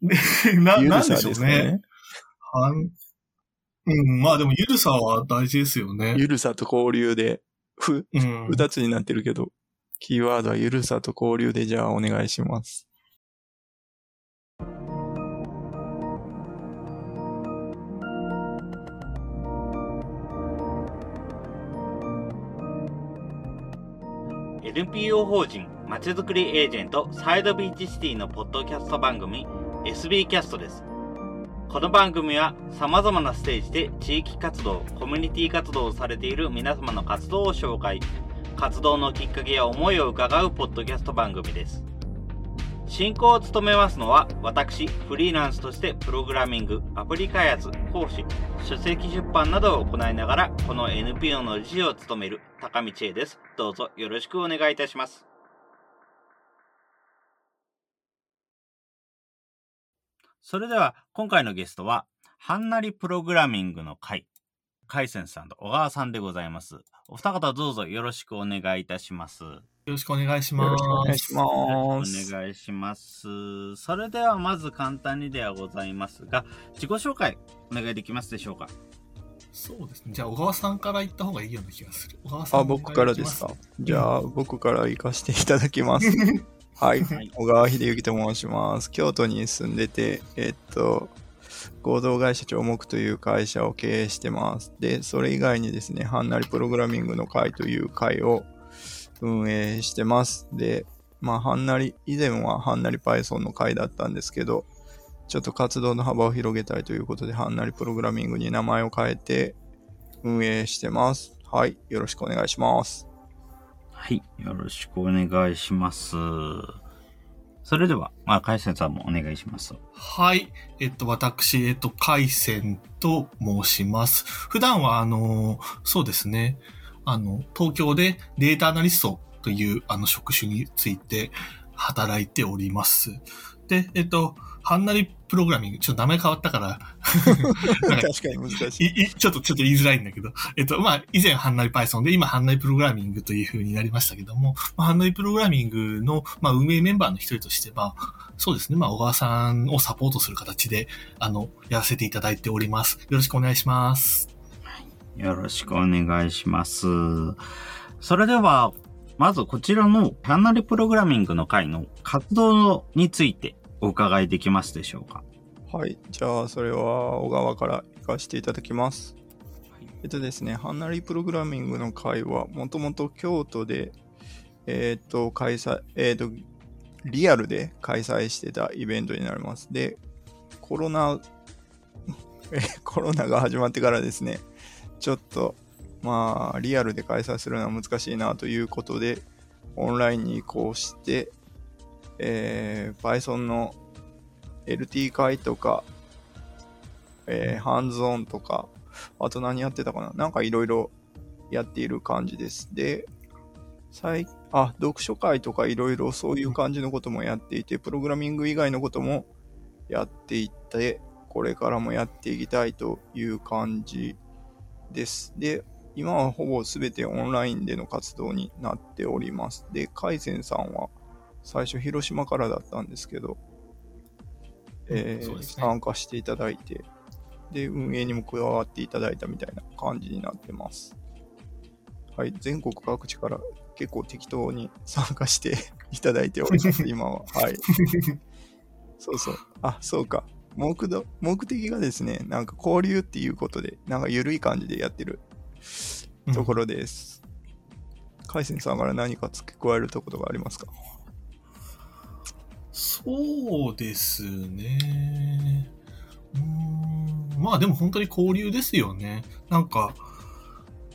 な、なんでしょうね。はんうん、まあでも、ゆるさは大事ですよね。ゆるさと交流で、ふ、うん。二つになってるけど、キーワードはゆるさと交流でじゃあお願いします。う NPO 法人まちづくりエージェントサイドビーチシティのポッドキャスト番組 SB キャストです。この番組は様々なステージで地域活動、コミュニティ活動をされている皆様の活動を紹介、活動のきっかけや思いを伺うポッドキャスト番組です。進行を務めますのは私、フリーランスとしてプログラミング、アプリ開発、講師、書籍出版などを行いながらこの NPO の理事を務める高道恵です。どうぞよろしくお願いいたします。それでは今回のゲストは、はんなりプログラミングの会、海鮮さんと小川さんでございます。お二方どうぞよろしくお願いいたします。よろしくお願いしよろます。しくお願いしおます。願いします。それではまず簡単にではございますが、自己紹介お願いできますでしょうか？そうですね。じゃあ、小川さんから言った方がいいような気がする。小川さんあ、僕からですか？じゃあ、僕から行かせていただきます。はいはい。小川秀幸と申します。京都に住んでて、えっと、合同会社長木という会社を経営してます。で、それ以外にですね、はんなりプログラミングの会という会を運営してます。で、まあ、はんなり、以前ははんなり Python の会だったんですけど、ちょっと活動の幅を広げたいということで、はんなりプログラミングに名前を変えて運営してます。はい。よろしくお願いします。はい。よろしくお願いします。それでは、まあ、海鮮さんもお願いします。はい。えっと、私、えっと、海鮮と申します。普段は、あの、そうですね。あの、東京でデータアナリストという、あの、職種について働いております。で、えっと、はんなりプログラミング、ちょっと名前変わったから、か確かに難しい。いいちょっと、ちょっと言いづらいんだけど、えっと、まあ、以前、ハンナリ Python で、今、ハンナリプログラミングという風になりましたけども、まあ、ハンナリプログラミングの、まあ、運営メンバーの一人として、まあ、そうですね、まあ、小川さんをサポートする形で、あの、やらせていただいております。よろしくお願いします。よろしくお願いします。それでは、まずこちらのハンナリプログラミングの会の活動についてお伺いできますでしょうか？はい。じゃあ、それは小川から行かせていただきます。えっとですね、ハンナリプログラミングの会は、もともと京都で、えっと、開催、えっと、リアルで開催してたイベントになります。で、コロナ、えコロナが始まってからですね、ちょっと、まあ、リアルで開催するのは難しいなということで、オンラインに移行して、えー Python の LT 会とか、えーハンズオンとか、あと何やってたかな？なんかいろいろやっている感じです。で、最あ、読書会とかいろいろそういう感じのこともやっていて、プログラミング以外のこともやっていって、これからもやっていきたいという感じです。で、今はほぼ全てオンラインでの活動になっております。で、カイセンさんは最初広島からだったんですけど、えーね参加していただいて、で、運営にも加わっていただいたみたいな感じになってます。はい、全国各地から結構適当に参加していただいております、今は。はい。そうそう。あ、そうか。目的目的がですね、なんか交流っていうことで、なんか緩い感じでやってるところです。海鮮さんから何か付け加えるところがありますか？そうですね。うーんまあでも本当に交流ですよね。なんか、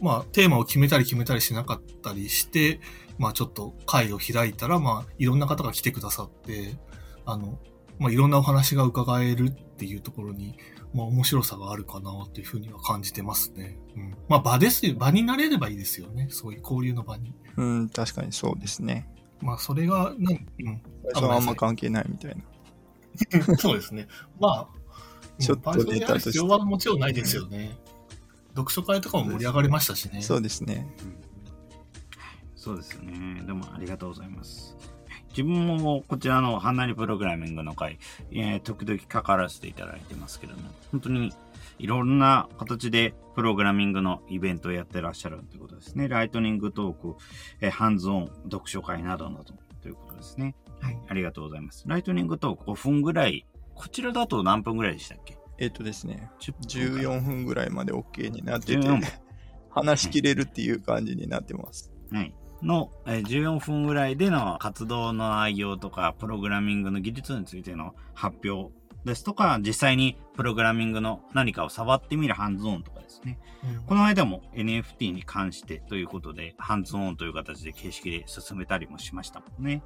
まあテーマを決めたり決めたりしなかったりして、まあちょっと会を開いたら、まあいろんな方が来てくださって、あの、まあいろんなお話が伺えるっていうところに、まあ面白さがあるかなっていうふうには感じてますね。うん。まあ場ですよ。場になれればいいですよね。そういう交流の場に。うん、確かにそうですね。まあそれが、なんうん。最初はあんま関係ないみたいな。そうですね。まあ、ちょっとうん出たとして必要はもちろんないですよね。読書会とかも盛り上がりましたしね。そうですね。そうですよね。どうもありがとうございます。自分もこちらのハンナリプログラミングの会、えー、時々関わらせていただいてますけども、本当にいろんな形でプログラミングのイベントをやってらっしゃるということですね。ライトニングトーク、えー、ハンズオン、読書会などなどということですね。はい。ありがとうございます。ライトニングトーク5分ぐらい、こちらだと何分ぐらいでしたっけ？えっ、とですね、14分ぐらいまで OK になってて、話しきれるっていう感じになってます。はい。の、えー、14分ぐらいでの活動の内容とか、プログラミングの技術についての発表ですとか、実際にプログラミングの何かを触ってみるハンズオンとかですね。うん、この間も NFT に関してということで、ハンズオンという形で形式で進めたりもしましたもんね。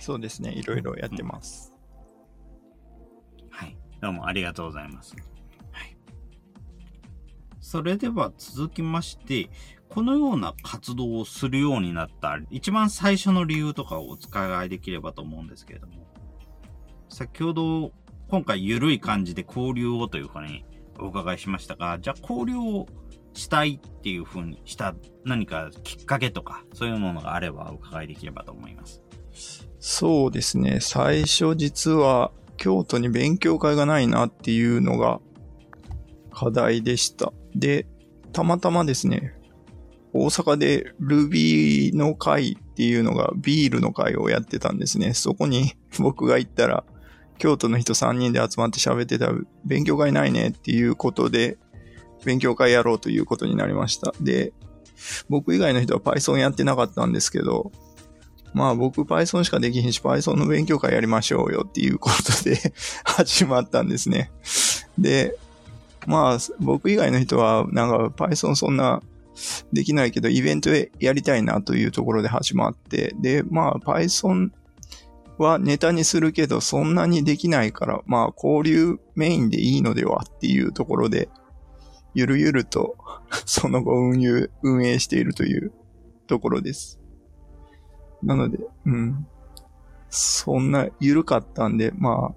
そうですね。いろいろやってます、うん。はい。どうもありがとうございます。はい。それでは続きまして、このような活動をするようになった一番最初の理由とかをお使いできればと思うんですけれども、先ほど今回緩い感じで交流をというふうにお伺いしましたが、じゃあ交流をしたいっていうふうにした何かきっかけとか、そういうものがあればお伺いできればと思います。そうですね。最初実は京都に勉強会がないなっていうのが課題でした。で、たまたまですね、大阪で Ruby の会っていうのがビールの会をやってたんですね。そこに僕が行ったら、京都の人3人で集まって喋ってた勉強会ないねっていうことで、勉強会やろうということになりました。で、僕以外の人は Python やってなかったんですけど、まあ僕 Python しかできひんし Python の勉強会やりましょうよっていうことで 始まったんですね。で、まあ僕以外の人はなんか Python そんなできないけどイベントやりたいなというところで始まって、で、まあ Python はネタにするけど、そんなにできないから、まあ、交流メインでいいのではっていうところで、ゆるゆると その後運営、運営しているというところです。なので、うん。そんな緩かったんで、まあ、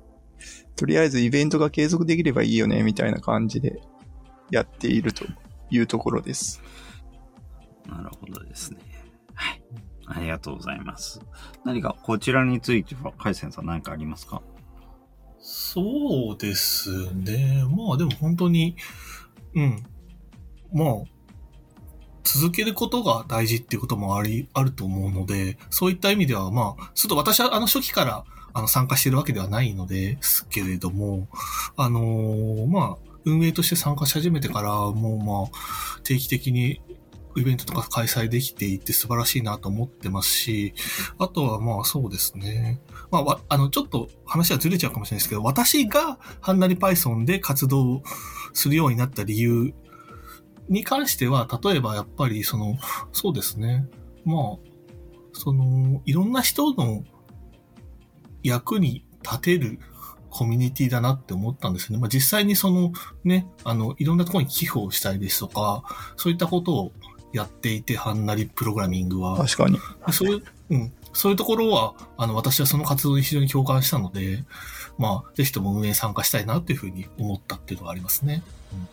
とりあえずイベントが継続できればいいよね、みたいな感じでやっているというところです。なるほどですね。はい。ありがとうございます。何かこちらについては、海鮮さん何かありますか？そうですね。まあでも本当に、うん。まあ、続けることが大事っていうこともあり、あると思うので、そういった意味では、まあ、ちょっと私はあの初期からあの参加してるわけではないのですけれども、あのー、まあ、運営として参加し始めてから、もうまあ、定期的にイベントとか開催できていて素晴らしいなと思ってますし、あとはまあそうですね。まあ、あの、ちょっと話はずれちゃうかもしれないですけど、私がハンナリ Python で活動するようになった理由に関しては、例えばやっぱりその、そうですね。まあ、その、いろんな人の役に立てるコミュニティだなって思ったんですね。まあ、実際にそのね、あの、いろんなところに寄付をしたりですとか、そういったことをやっていて、はんなりプログラミングは。確かに。そういう、うん。そういうところは、あの、私はその活動に非常に共感したので、まあ、ぜひとも運営参加したいなというふうに思ったっていうのがありますね。うん、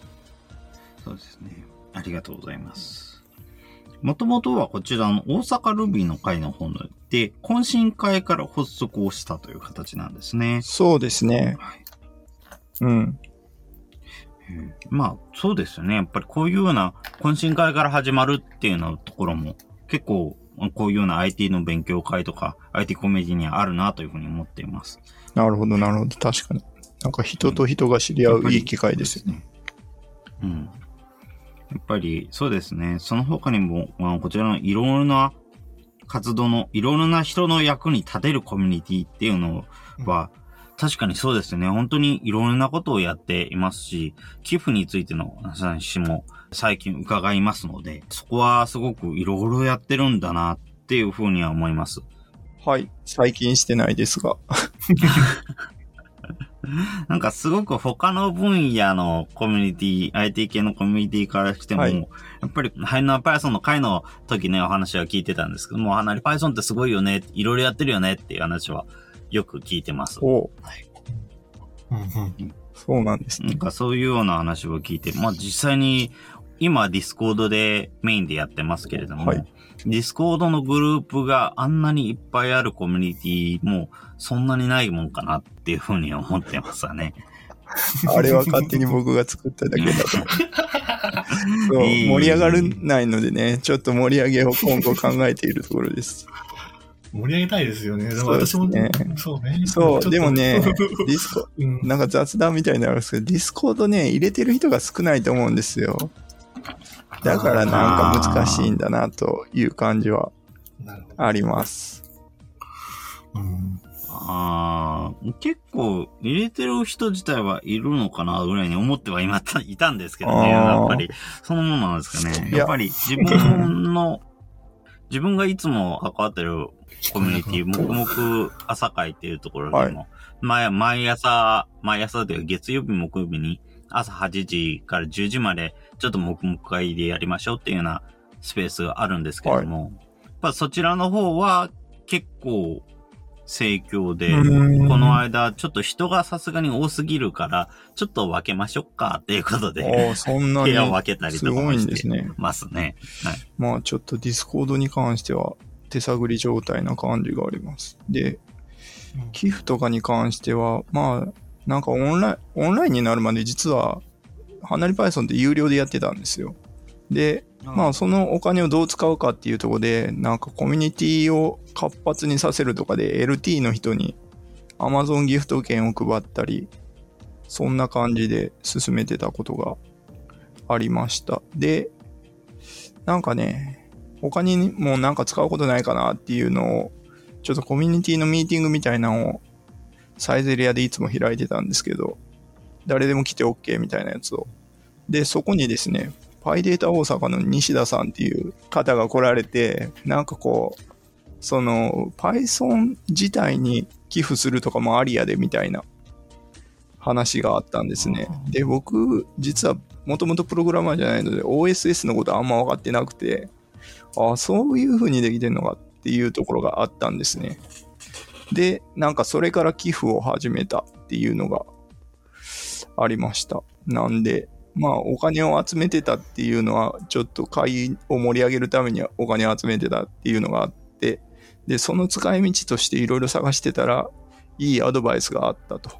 そうですね。ありがとうございます。もともとはこちらの大阪ルビーの会の方で、懇親会から発足をしたという形なんですね。そうですね。はい、うん。まあ、そうですよね。やっぱりこういうような懇親会から始まるっていうのところも結構こういうような IT の勉強会とか IT コメディにはあるなというふうに思っています。なるほど、なるほど。確かに。なんか人と人が知り合ういい機会ですよね。うん。やっぱりそうですね。その他にも、まあ、こちらのいろいろな活動のいろいろな人の役に立てるコミュニティっていうのは、うん確かにそうですね。本当にいろんなことをやっていますし、寄付についての話も最近伺いますので、そこはすごくいろいろやってるんだなっていうふうには思います。はい。最近してないですが。なんかすごく他の分野のコミュニティ、IT 系のコミュニティからしても、はい、やっぱり、ハイナー Python の回の時ね、お話は聞いてたんですけども、ハナリ Python ってすごいよね、いろいろやってるよねっていう話はよく聞いてます。おはい。そうなんですね。なんかそういうような話を聞いて、まあ実際に今ディスコードでメインでやってますけれども、はい、ディスコードのグループがあんなにいっぱいあるコミュニティもそんなにないもんかなっていうふうに思ってますわね。あれは勝手に僕が作っただけだと。そう盛り上がらないのでね、ちょっと盛り上げを今後考えているところです。盛り上げたいですよね。でもそうです私も、ねそうね。そう、でもね、ディスコ、うんなんか雑談みたいになるんですけど、ディスコードね、入れてる人が少ないと思うんですよ。だからなんか難しいんだなという感じは。あります。うんああ、結構入れてる人自体はいるのかなぐらいに思ってはいまたいたんですけどね。やっぱり、そのものなんですかね。やっぱり自分の、自分がいつも関わってるコミュニティ、黙々朝会っていうところでも、毎毎朝、毎朝で月曜日、木曜日に朝8時から10時までちょっと黙々会でやりましょうっていうようなスペースがあるんですけれども、やっぱそちらの方は結構盛況で、うんこの間ちょっと人がさすがに多すぎるから、ちょっと分けましょうかっていうことで、そんなに部屋を分けたりとかしてですね。ますね。はい。まあちょっとディスコードに関しては手探り状態な感じがあります。で、寄付とかに関しては、まあ、なんかオンライン、オンラインになるまで実は、はんなり Python って有料でやってたんですよ。で、まあそのお金をどう使うかっていうところで、なんかコミュニティを活発にさせるとかで LT の人に Amazon ギフト券を配ったり、そんな感じで進めてたことがありました。で、なんかね、他にもなんか使うことないかなっていうのを、ちょっとコミュニティのミーティングみたいなのをサイゼリアでいつも開いてたんですけど、誰でも来て OK みたいなやつを。で、そこにですね、パイデータ大阪の西田さんっていう方が来られて、なんかこう、その Python 自体に寄付するとかもありやでみたいな話があったんですね。で、僕、実はもともとプログラマーじゃないので OSS のことあんま分かってなくて、ああ、そういう風にできてんのかっていうところがあったんですね。で、なんかそれから寄付を始めたっていうのがありました。なんで、まあお金を集めてたっていうのは、ちょっと会を盛り上げるためにはお金を集めてたっていうのがあって、で、その使い道としていろいろ探してたら、いいアドバイスがあったと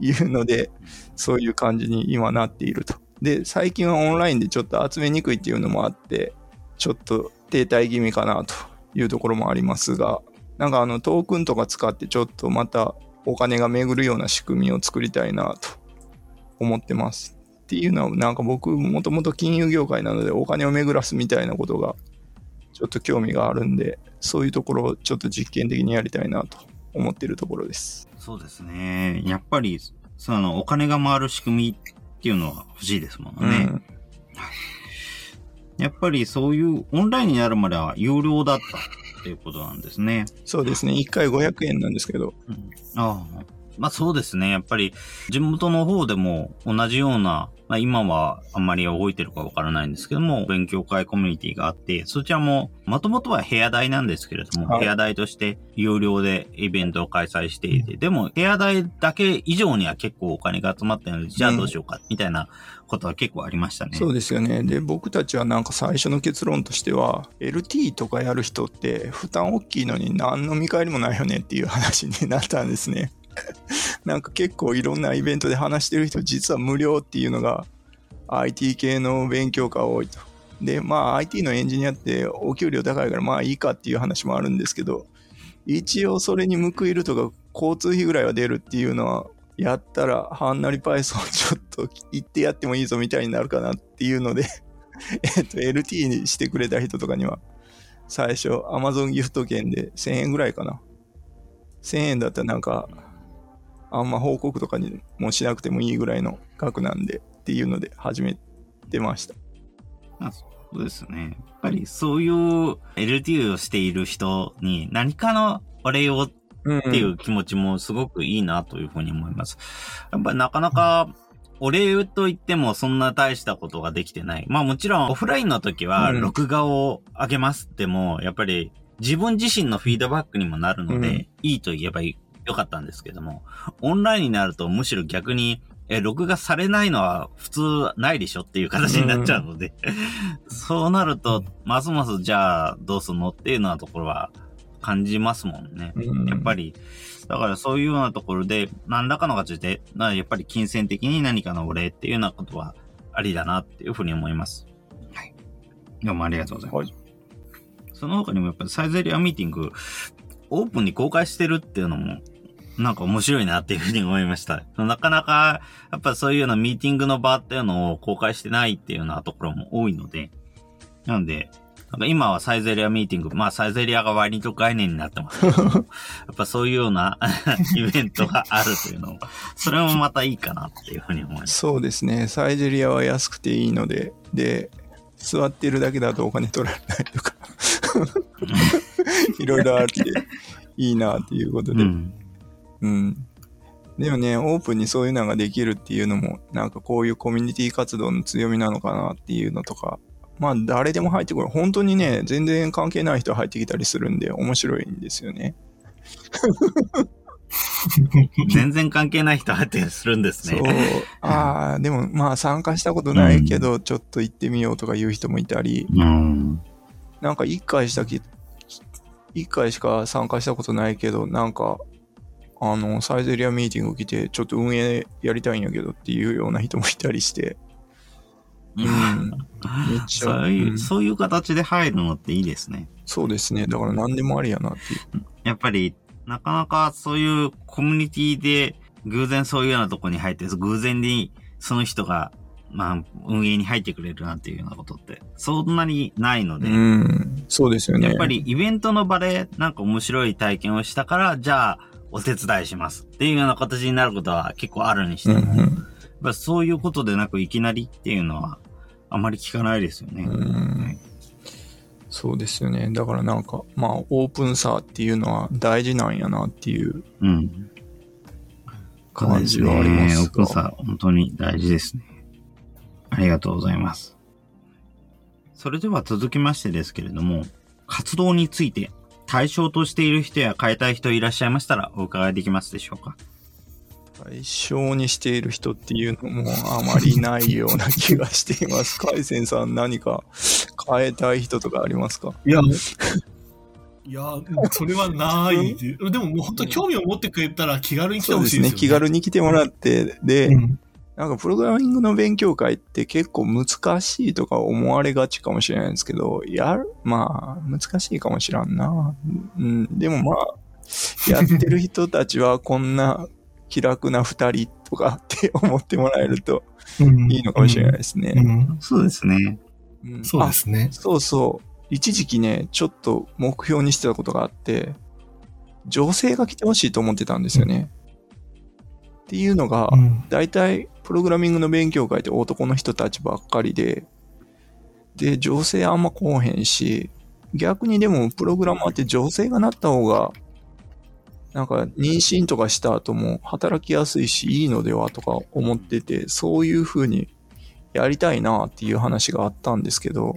いうので、そういう感じに今なっていると。で、最近はオンラインでちょっと集めにくいっていうのもあって、ちょっと停滞気味かなというところもありますが、なんかあのトークンとか使ってちょっとまたお金が巡るような仕組みを作りたいなと思ってます。っていうのはなんか僕もともと金融業界なのでお金を巡らすみたいなことがちょっと興味があるんで、そういうところをちょっと実験的にやりたいなと思っているところです。そうですね。やっぱり、そのお金が回る仕組みっていうのは欲しいですもんね。うんやっぱりそういうオンラインになるまでは有料だったっていうことなんですね。そうですね。1回500円なんですけど、うん、ああ。まあそうですね。やっぱり地元の方でも同じような、まあ今はあんまり動いてるかわからないんですけども、勉強会コミュニティがあって、そちらも、もともとは部屋代なんですけれども、はい部屋代として有料でイベントを開催していて、でも部屋代だけ以上には結構お金が集まってるので、じゃあどうしようか、みたいなことは結構ありましたね。そうですよね。で、僕たちはなんか最初の結論としては、LT とかやる人って負担大きいのに何の見返りもないよねっていう話になったんですね。なんか結構いろんなイベントで話してる人、実は無料っていうのが IT 系の勉強家多いと。で、まあ IT のエンジニアってお給料高いからまあいいかっていう話もあるんですけど、一応それに報いるとか交通費ぐらいは出るっていうのはやったら、はんなり Python ちょっと言ってやってもいいぞみたいになるかなっていうので、えっと、LT にしてくれた人とかには、最初、Amazon ギフト券で1000円ぐらいかな。1000円だったらなんか、あんま報告とかにもしなくてもいいぐらいの額なんでっていうので始めてました。まあそうですね。やっぱりそういう LT をしている人に何かのお礼をうんっていう気持ちもすごくいいなというふうに思います。やっぱりなかなか、お礼と言ってもそんな大したことができてない。まあもちろんオフラインの時はうん録画を上げますっても、やっぱり自分自身のフィードバックにもなるので、うんいいと言えばよかったんですけども、オンラインになるとむしろ逆にえ、録画されないのは普通ないでしょっていう形になっちゃうので、そうなると、ますますじゃあどうすんのっていうようなところは感じますもんね。うんやっぱり、だからそういうようなところで、何らかの形で、なやっぱり金銭的に何かのお礼っていうようなことはありだなっていうふうに思います。はい。どうもありがとうございます。はい。その他にもやっぱりサイゼリアミーティング、オープンに公開してるっていうのも、なんか面白いなっていうふうに思いました。なかなか、やっぱそういうようなミーティングの場っていうのを公開してないっていうようなところも多いので、なんで、なんか今はサイゼリアミーティング、まあサイゼリアが割と概念になってますけども やっぱそういうような イベントがあるというのも、それもまたいいかなっていうふうに思います。そうですね。サイゼリアは安くていいので、で、座ってるだけだとお金取られないとか、いろいろあっていいなっていうことで。うん。うん。でもね、オープンにそういうのができるっていうのも、なんかこういうコミュニティ活動の強みなのかなっていうのとか、まあ誰でも入ってくる。本当にね、全然関係ない人入ってきたりするんで面白いんですよね。全然関係ない人入ってするんですそうね。。ああ、でもまあ参加したことないけど、ちょっと行ってみようとか言う人もいたり、うん。なんか一回したき、一回しか参加したことないけど、なんか、あの、サイゼリアミーティング来て、ちょっと運営やりたいんやけどっていうような人もいたりして、うん。めっちゃ、そういうう、んそういう形で入るのっていいですね。そうですね。だから何でもありやなっていう。やっぱり、なかなかそういうコミュニティで偶然そういうようなとこに入って、偶然にその人が、まあ、運営に入ってくれるなんていうようなことって、そんなにないので、うん。そうですよね。やっぱりイベントの場でなんか面白い体験をしたから、じゃあお手伝いしますっていうような形になることは結構あるにしても、うんうんやっぱそういうことでなくいきなりっていうのはあまり聞かないですよね。うんそうですよね。だからなんか、まあ、オープンさっていうのは大事なんやなっていううん。感じはありますね。奥さん、本当に大事ですね。ありがとうございます。それでは続きましてですけれども、活動について対象としている人や変えたい人いらっしゃいましたらお伺いできますでしょうか？対象にしている人っていうのもあまりないような気がしています。海鮮さん何か変えたい人とかありますか？いや、いや、それはないで。でももう本当に興味を持ってくれたら気軽に来てそうですね。ほしいですよね。気軽に来てもらって、で、うんなんかプログラミングの勉強会って結構難しいとか思われがちかもしれないんですけど、やる、まあ、難しいかもしらんな。うん、でもまあ、やってる人たちはこんな気楽な二人とかって思ってもらえるとうんいいのかもしれないですね。うんそうですね。うんそうですねあ。そうそう。一時期ね、ちょっと目標にしてたことがあって、女性が来てほしいと思ってたんですよね。っていうのが、うん大体、プログラミングの勉強会って男の人たちばっかりで、で、女性あんま来おへんし、逆にでも、プログラマーって女性がなった方が、なんか、妊娠とかした後も働きやすいし、いいのではとか思ってて、そういう風にやりたいなっていう話があったんですけど、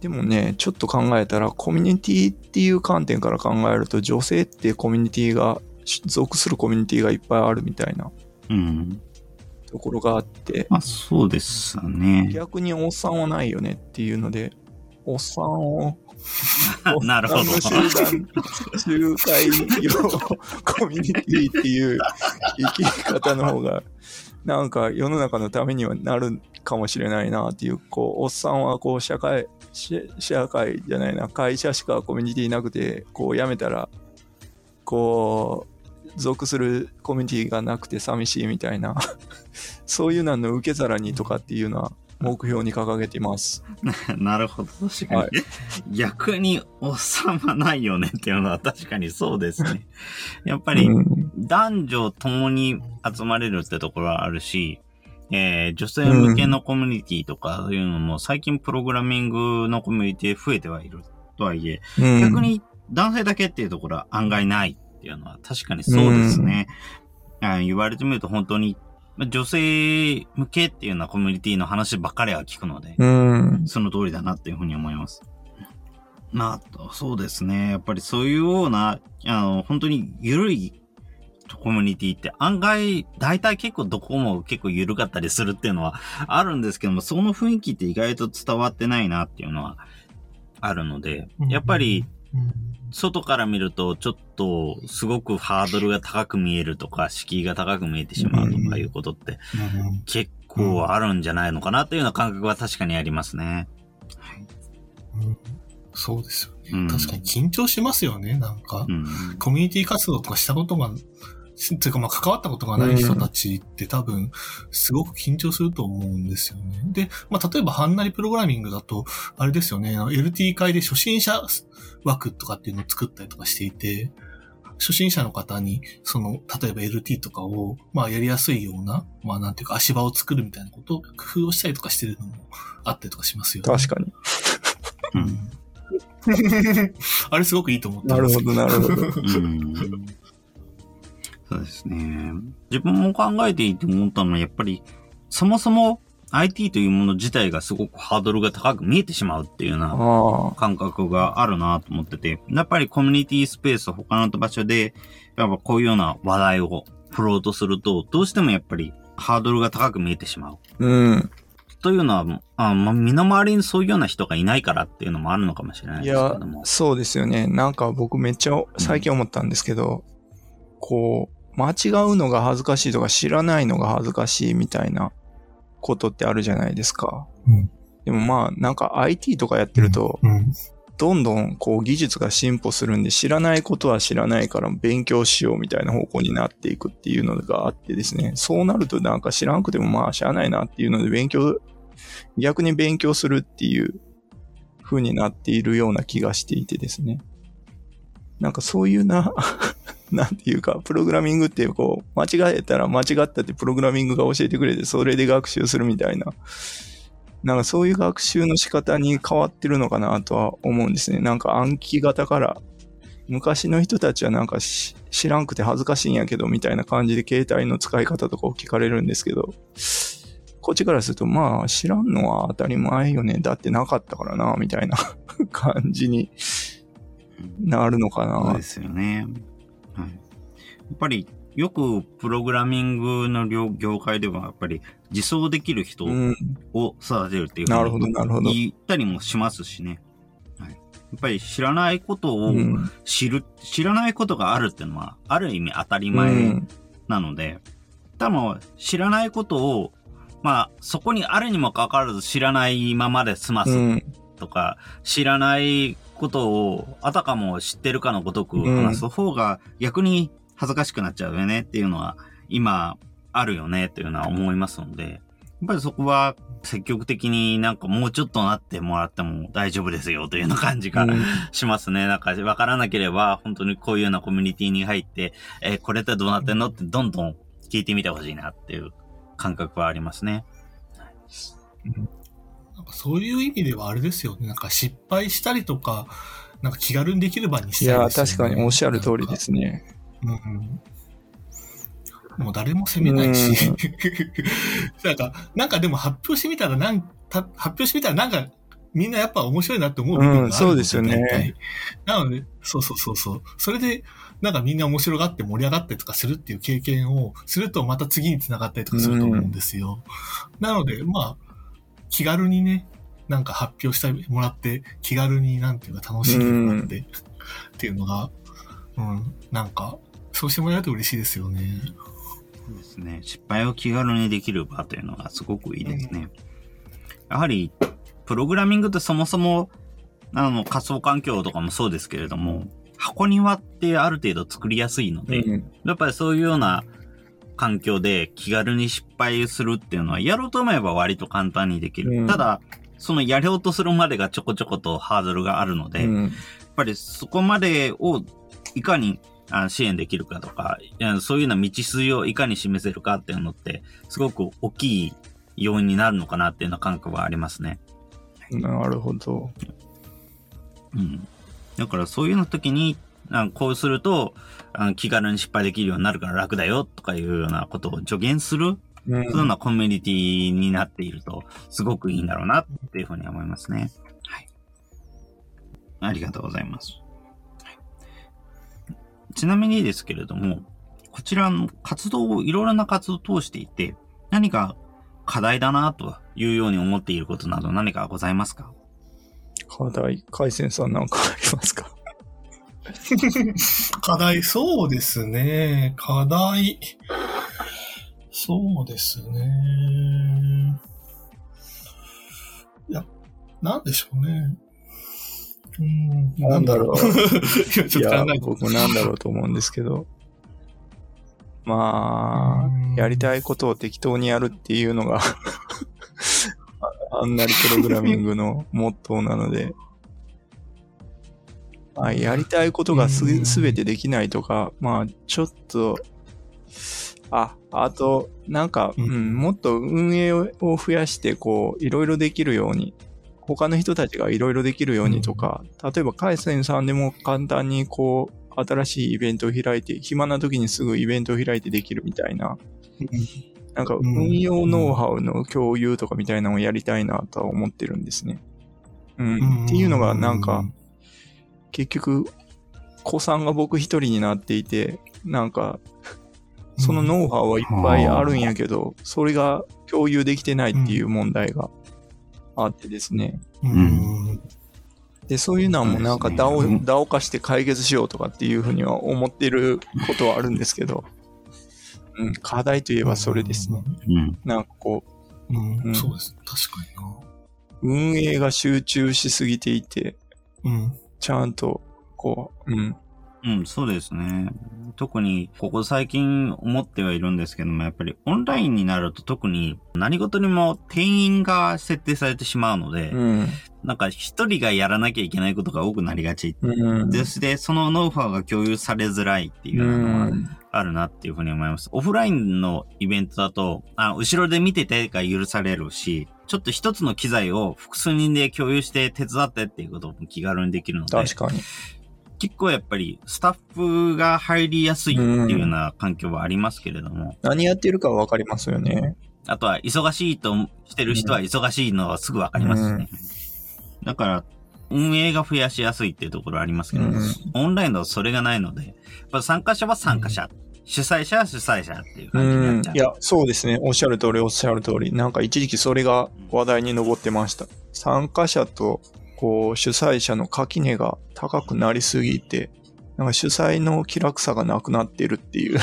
でもね、ちょっと考えたら、コミュニティっていう観点から考えると、女性ってコミュニティが、属するコミュニティがいっぱいあるみたいな。うん。ところがあって、まあそうですね。逆におっさんはないよねっていうので、おっさんを、なるほど集団、集会用コミュニティっていう生き方の方が、なんか世の中のためにはなるかもしれないなっていう、こう、おっさんはこう、社会、し社会じゃないな、会社しかコミュニティなくて、こう、辞めたら、こう、属するコミュニティがなくて寂しいみたいな、そういうのの受け皿にとかっていうのは目標に掲げています。なるほど。確かに。はい 逆に収まないよねっていうのは確かにそうですね。やっぱりうん男女共に集まれるってところはあるし、えー女性向けのコミュニティとかそういうのも最近プログラミングのコミュニティ増えてはいるとはいえ、うん逆に男性だけっていうところは案外ないっていうのは確かにそうですね。あ言われてみると本当にまあ女性向けっていうようなコミュニティの話ばっかりは聞くので、うん。その通りだなっていうふうに思います。まあ、そうですね。やっぱりそういうような、あの、本当に緩いコミュニティって案外、大体結構どこも結構緩かったりするっていうのはあるんですけども、その雰囲気って意外と伝わってないなっていうのはあるので、やっぱり、外から見ると、ちょっと、すごくハードルが高く見えるとか、敷居が高く見えてしまうとかいうことって、結構あるんじゃないのかなっていうような感覚は確かにありますね。はい、そうですよね、うん。確かに緊張しますよね、なんか。うん、コミュニティ活動とかしたことが、というかまあ関わったことがない人たちって多分、すごく緊張すると思うんですよね。で、まあ例えばハンナリプログラミングだと、あれですよね、LT 会で初心者枠とかっていうのを作ったりとかしていて、初心者の方に、その、例えば LT とかを、まあやりやすいような、まあなんていうか足場を作るみたいなことを工夫をしたりとかしてるのもあったりとかしますよね。確かに。うん。あれすごくいいと思ってなるほど、なるほど。そうですね。自分も考えていて思ったのは、やっぱり、そもそも IT というもの自体がすごくハードルが高く見えてしまうっていうような感覚があるなと思ってて、やっぱりコミュニティスペース他の場所で、やっぱこういうような話題を振ろうとすると、どうしてもやっぱりハードルが高く見えてしまう。うん。というのは、あまあ、身の回りにそういうような人がいないからっていうのもあるのかもしれないですけども。いや、そうですよね。なんか僕めっちゃ最近思ったんですけど、うん、こう、間違うのが恥ずかしいとか知らないのが恥ずかしいみたいなことってあるじゃないですか。うん、でもまあ、なんか IT とかやってると、どんどんこう技術が進歩するんで知らないことは知らないから勉強しようみたいな方向になっていくっていうのがあってですね。そうなるとなんか知らんくてもまあ知らないなっていうので勉強、逆に勉強するっていう風になっているような気がしていてですね。なんかそういうな なんていうか、プログラミングっていうこう、間違えたら間違ったってプログラミングが教えてくれて、それで学習するみたいな。なんかそういう学習の仕方に変わってるのかなとは思うんですね。なんか暗記型から、昔の人たちはなんか知らんくて恥ずかしいんやけど、みたいな感じで携帯の使い方とかを聞かれるんですけど、こっちからすると、まあ、知らんのは当たり前よね。だってなかったからな、みたいな 感じになるのかな。そうですよね。っぱり、よくプログラミングの業界では、やっぱり自走できる人を育てるっていうなるほど、なるほど。言ったりもしますしね。はい。やっぱり知らないことを知る、うん、知らないことがあるっていうのは、ある意味当たり前なので、うん、多分知らないことを、まあ、そこにあるにもかかわらず知らないままで済ますとか、うん、知らないことをあたかも知ってるかのごとく話す方が逆に恥ずかしくなっちゃうよねっていうのは今あるよねっていうのは思いますので、やっぱりそこは積極的になんかもうちょっとなってもらっても大丈夫ですよというような感じがしますね。なんかわからなければ本当にこういうようなコミュニティに入って、えー、これってどうなってんのってどんどん聞いてみてほしいなっていう感覚はありますね。なんかそういう意味ではあれですよね。なんか失敗したりとか、なんか気軽にできる場にしたいですね。いや、確かにおっしゃる通りですね。うん、もう誰も責めないし。なんか、なんかでも発表してみたらなん発表してみたらなんか、みんなやっぱ面白いなって思う部分がある、うん、そうですよね。なので、そうそうそうそう。それで、なんかみんな面白がって盛り上がったりとかするっていう経験をするとまた次につながったりとかすると思うんですよ。うん、なので、まあ、気軽にね、なんか発表してもらって、気軽になんていうか楽しんでもらって、っていうのが、うん、なんか、そうしてもらえると嬉しいですよね。そうですね。失敗を気軽にできる場というのがすごくいいですね。やはり、プログラミングってそもそも、あの、仮想環境とかもそうですけれども、箱庭ってある程度作りやすいので、うん、やっぱりそういうような環境で気軽に失敗するっていうのは、やろうと思えば割と簡単にできる。うん、ただ、そのやろうとするまでがちょこちょことハードルがあるので、うん、やっぱりそこまでをいかに支援できるかとか、そういうような道筋をいかに示せるかっていうのって、すごく大きい要因になるのかなっていうような感覚はありますね。なるほど。うん。だからそういうの時に、こうすると、気軽に失敗できるようになるから楽だよとかいうようなことを助言する、うん、そういうようなコミュニティになっていると、すごくいいんだろうなっていうふうに思いますね。はい。ありがとうございます。ちなみにですけれども、こちらの活動を、いろいろな活動を通していて、何か課題だなというように思っていることなど何かございますか？課題、海鮮さんなんかありますか？課題、そうですね。課題、そうですね。いや、なんでしょうね。うん、なんだろう。いや、ちょっと考えて僕もなんだろうと思うんですけど。まうん。あ、やりたいことを適当にやるっていうのがああんなりプログラミングのモットーなので、まあ、やりたいことがすうん。すべてできないとか、まあ、ちょっと、あ、あと、なんか、ううんん、もっと運営を増やして、こう、いろいろできるように、他の人たちがいろいろできるようにとか、例えば、カイセンさんでも簡単にこう、新しいイベントを開いて、暇な時にすぐイベントを開いてできるみたいな、なんかん。運用ノウハウの共有とかみたいなのをやりたいなとは思ってるんですね。うん。っていうのがなんか、結局、子さんが僕一人になっていて、なんか、そのノウハウはいっぱいあるんやけど、それが共有できてないっていう問題があってですね。うん、で、そういうのはもうなんかそうです DAO ね化して解決しようとかっていうふうには思ってることはあるんですけど、うん、課題といえばそれですね。うん。なんかこう、うん。うんそうです。確か運営が集中しすぎていて、にな。うん。ちゃんと、こう、うん、うん、そうですね。特に、ここ最近思ってはいるんですけども、やっぱりオンラインになると特に何事にも定員が設定されてしまうので、うん、なんか一人がやらなきゃいけないことが多くなりがち。うん、でして、そのノウハウが共有されづらいっていううのはん、あるなっていうふうに思います。オフラインのイベントだと、あ後ろで見ててが許されるし、ちょっと一つの機材を複数人で共有して手伝ってっていうことも気軽にできるので、確かに。結構やっぱりスタッフが入りやすいっていうような環境はありますけれども、何やってるかわかりますよね。あとは忙しいとしてる人は忙しいのはすぐわかりますしね。だから、運営が増やしやすいっていうところありますけど、うんオンラインだとそれがないので、やっぱ参加者は参加者、主催者は主催者っていうう感じになっちゃ。う。んいや、そうですね。おっしゃる通り、おっしゃる通り。なんか一時期それが話題に上ってました。参加者と、こう、主催者の垣根が高くなりすぎて、なんか主催の気楽さがなくなってるっていう。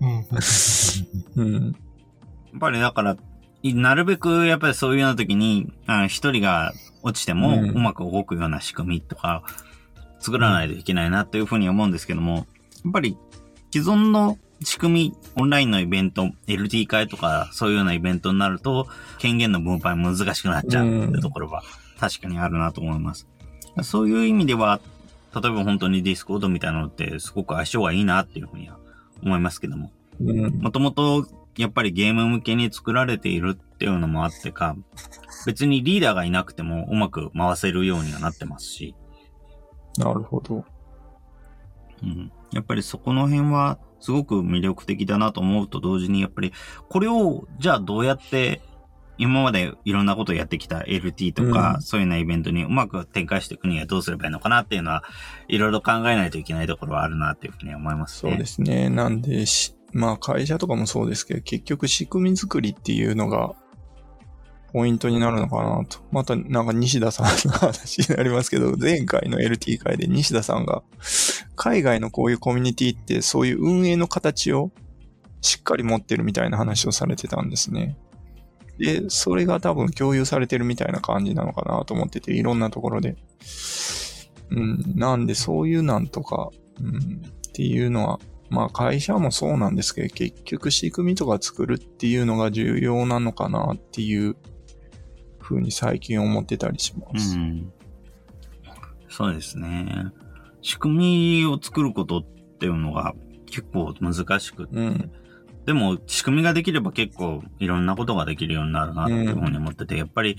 うん。うん。やっぱりだから、いなるべくやっぱりそういうような時に、あ一人が落ちてもうんうまく動くような仕組みとか、作らないといけないなというふうに思うんですけども、やっぱり既存の仕組み、オンラインのイベント、LT 会とかそういうようなイベントになると、権限の分配難しくなっちゃうっていうところは確かにあるなと思います。そういう意味では、例えば本当にディスコードみたいなのってすごく相性がいいなっていうふうには思いますけども。うん。もともと、やっぱりゲーム向けに作られているっていうのもあってか、別にリーダーがいなくてもうまく回せるようにはなってますし、なるほど。うん、やっぱりそこの辺はすごく魅力的だなと思うと同時に、やっぱりこれを、じゃあどうやって今までいろんなことをやってきた LT とか、うんそういうようなイベントにうまく展開していくにはどうすればいいのかなっていうのは、いろいろ考えないといけないところはあるなっていうふうに思いますね。そうですね。なんでし、まあ会社とかもそうですけど、結局仕組み作りっていうのがポイントになるのかなと。またなんか西田さんの話になりますけど、前回の LT 会で西田さんが、海外のこういうコミュニティってそういう運営の形をしっかり持ってるみたいな話をされてたんですね。で、それが多分共有されてるみたいな感じなのかなと思ってて、いろんなところで。うん、なんでそういうなんとか、うん、っていうのは、まあ会社もそうなんですけど、結局仕組みとか作るっていうのが重要なのかなっていうふうに最近思ってたりします。うん。そうですね。仕組みを作ることっていうのが結構難しくて、うん。でも仕組みができれば結構いろんなことができるようになるなっていうふうに思ってて、やっぱり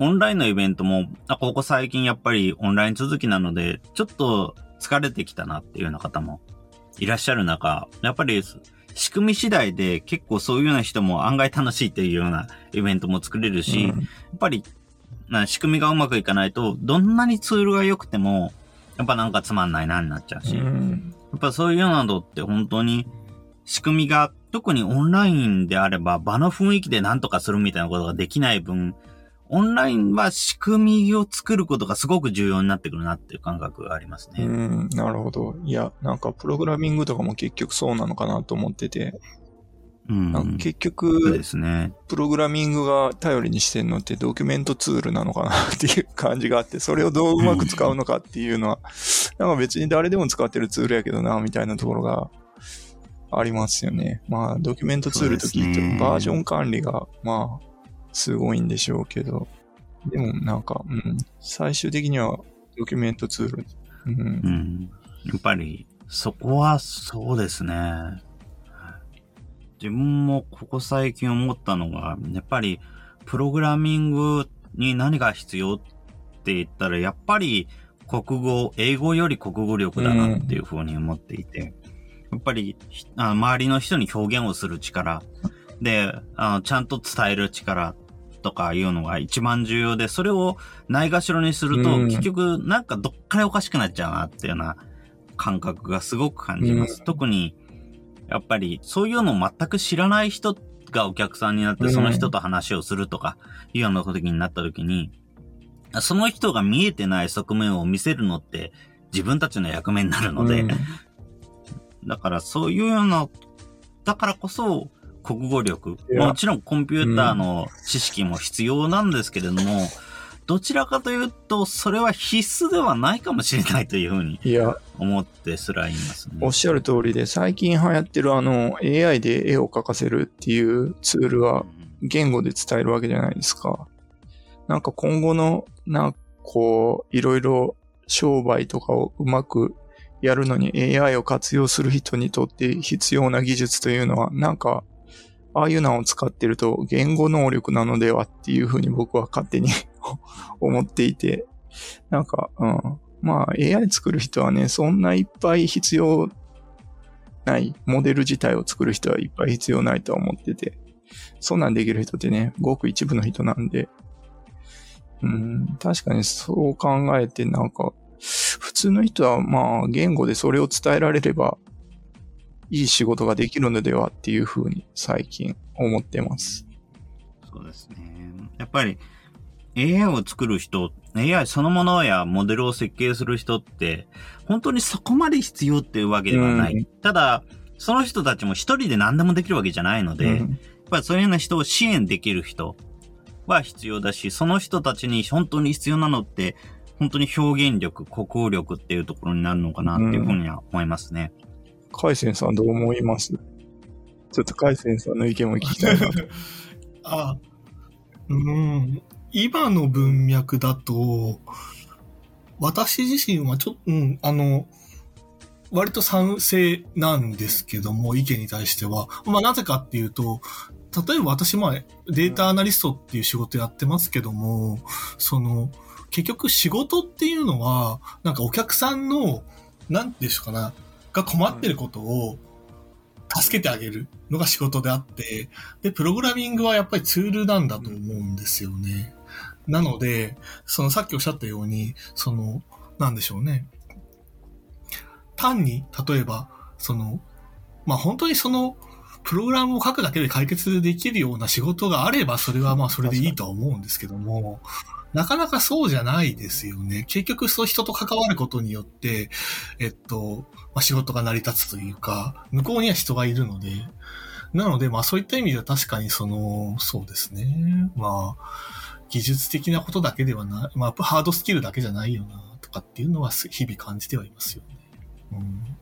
オンラインのイベントも、あ、ここ最近やっぱりオンライン続きなので、ちょっと疲れてきたなっていうような方もいらっしゃる中、やっぱり仕組み次第で結構そういうような人も案外楽しいっていうようなイベントも作れるし、やっぱりな仕組みがうまくいかないと、どんなにツールが良くても、やっぱなんかつまんないなになっちゃうし、うん。っぱそういうのって本当に仕組みが、特にオンラインであれば場の雰囲気で何とかするみたいなことができない分、オンラインは仕組みを作ることがすごく重要になってくるなっていう感覚がありますね。うん、なるほど。いや、なんかプログラミングとかも結局そうなのかなと思ってて、うん。結そうで局、すね。プログラミングが頼りにしてんのってドキュメントツールなのかなっていう感じがあって、それをどううまく使うのかっていうのは、なんか別に誰でも使ってるツールやけどな、みたいなところがありますよね。まあ、ドキュメントツールと聞いてバージョン管理が、まあ、すごいんでしょうけど、でもなんか、うん、最終的にはドキュメントツール。うんう、ん。やっぱり、そこはそうですね。自分もここ最近思ったのが、やっぱり、プログラミングに何が必要って言ったら、やっぱり国語、英語より国語力だなっていうふうに思っていて、やっぱりひあ周りの人に表現をする力、で、あのちゃんと伝える力とかいうのが一番重要で、それをないがしろにすると、うん。結局なんかどっかでおかしくなっちゃうなっていうような感覚がすごく感じます。うん。特に、やっぱりそういうのを全く知らない人がお客さんになって、うん。その人と話をするとかいうような時になった時に、その人が見えてない側面を見せるのって自分たちの役目になるので、うん。だからそういうような、だからこそ国語力、もちろんコンピューターの知識も必要なんですけれども、どちらかというと、それは必須ではないかもしれないというふうにいや、思ってすらいますね。おっしゃる通りで、最近流行ってるあの AI で絵を描かせるっていうツールは言語で伝えるわけじゃないですか。なんか今後の、なんかこう、いろいろ商売とかをうまくやるのに AI を活用する人にとって必要な技術というのは、なんか、ああいうのを使ってると言語能力なのではっていうふうに僕は勝手に 思っていて、なんか、うん。まあ AI 作る人はね、そんないっぱい必要ない、モデル自体を作る人はいっぱい必要ないとは思ってて、そんなんできる人ってね、ごく一部の人なんで、うん、確かにそう考えてなんか、普通の人はまあ言語でそれを伝えられれば、いい仕事ができるのではっていうふうに最近思ってます。そうですね。やっぱり AI を作る人、AI そのものやモデルを設計する人って、本当にそこまで必要っていうわけではない。うんただ、その人たちも一人で何でもできるわけじゃないので、やっうんぱりそういうような人を支援できる人は必要だし、その人たちに本当に必要なのって、本当に表現力、国語力っていうところになるのかなっていうふうには思いますね。海鮮さんどう思います？ちょっと海鮮さんの意見も聞きたいな。あ、うん、今の文脈だと、私自身はちょっと、うん、あの、割と賛成なんですけども、意見に対しては。まあなぜかっていうと、例えば私まあデータアナリストっていう仕事やってますけども、その、結局仕事っていうのは、なんかお客さんの、なんていうんでしょうかな、が困ってることを助けてあげるのが仕事であって、で、プログラミングはやっぱりツールなんだと思うんですよね。なので、そのさっきおっしゃったように、その、なんでしょうね。単に、例えば、その、まあ本当にその、プログラムを書くだけで解決できるような仕事があれば、それはまあそれでいいとは思うんですけども、なかなかそうじゃないですよね。結局そう人と関わることによって、えっと、まあ、仕事が成り立つというか、向こうには人がいるので、なのでまあそういった意味では確かにその、そうですね。まあ、技術的なことだけではない、まあハードスキルだけじゃないよな、とかっていうのは日々感じてはいますよね。うん。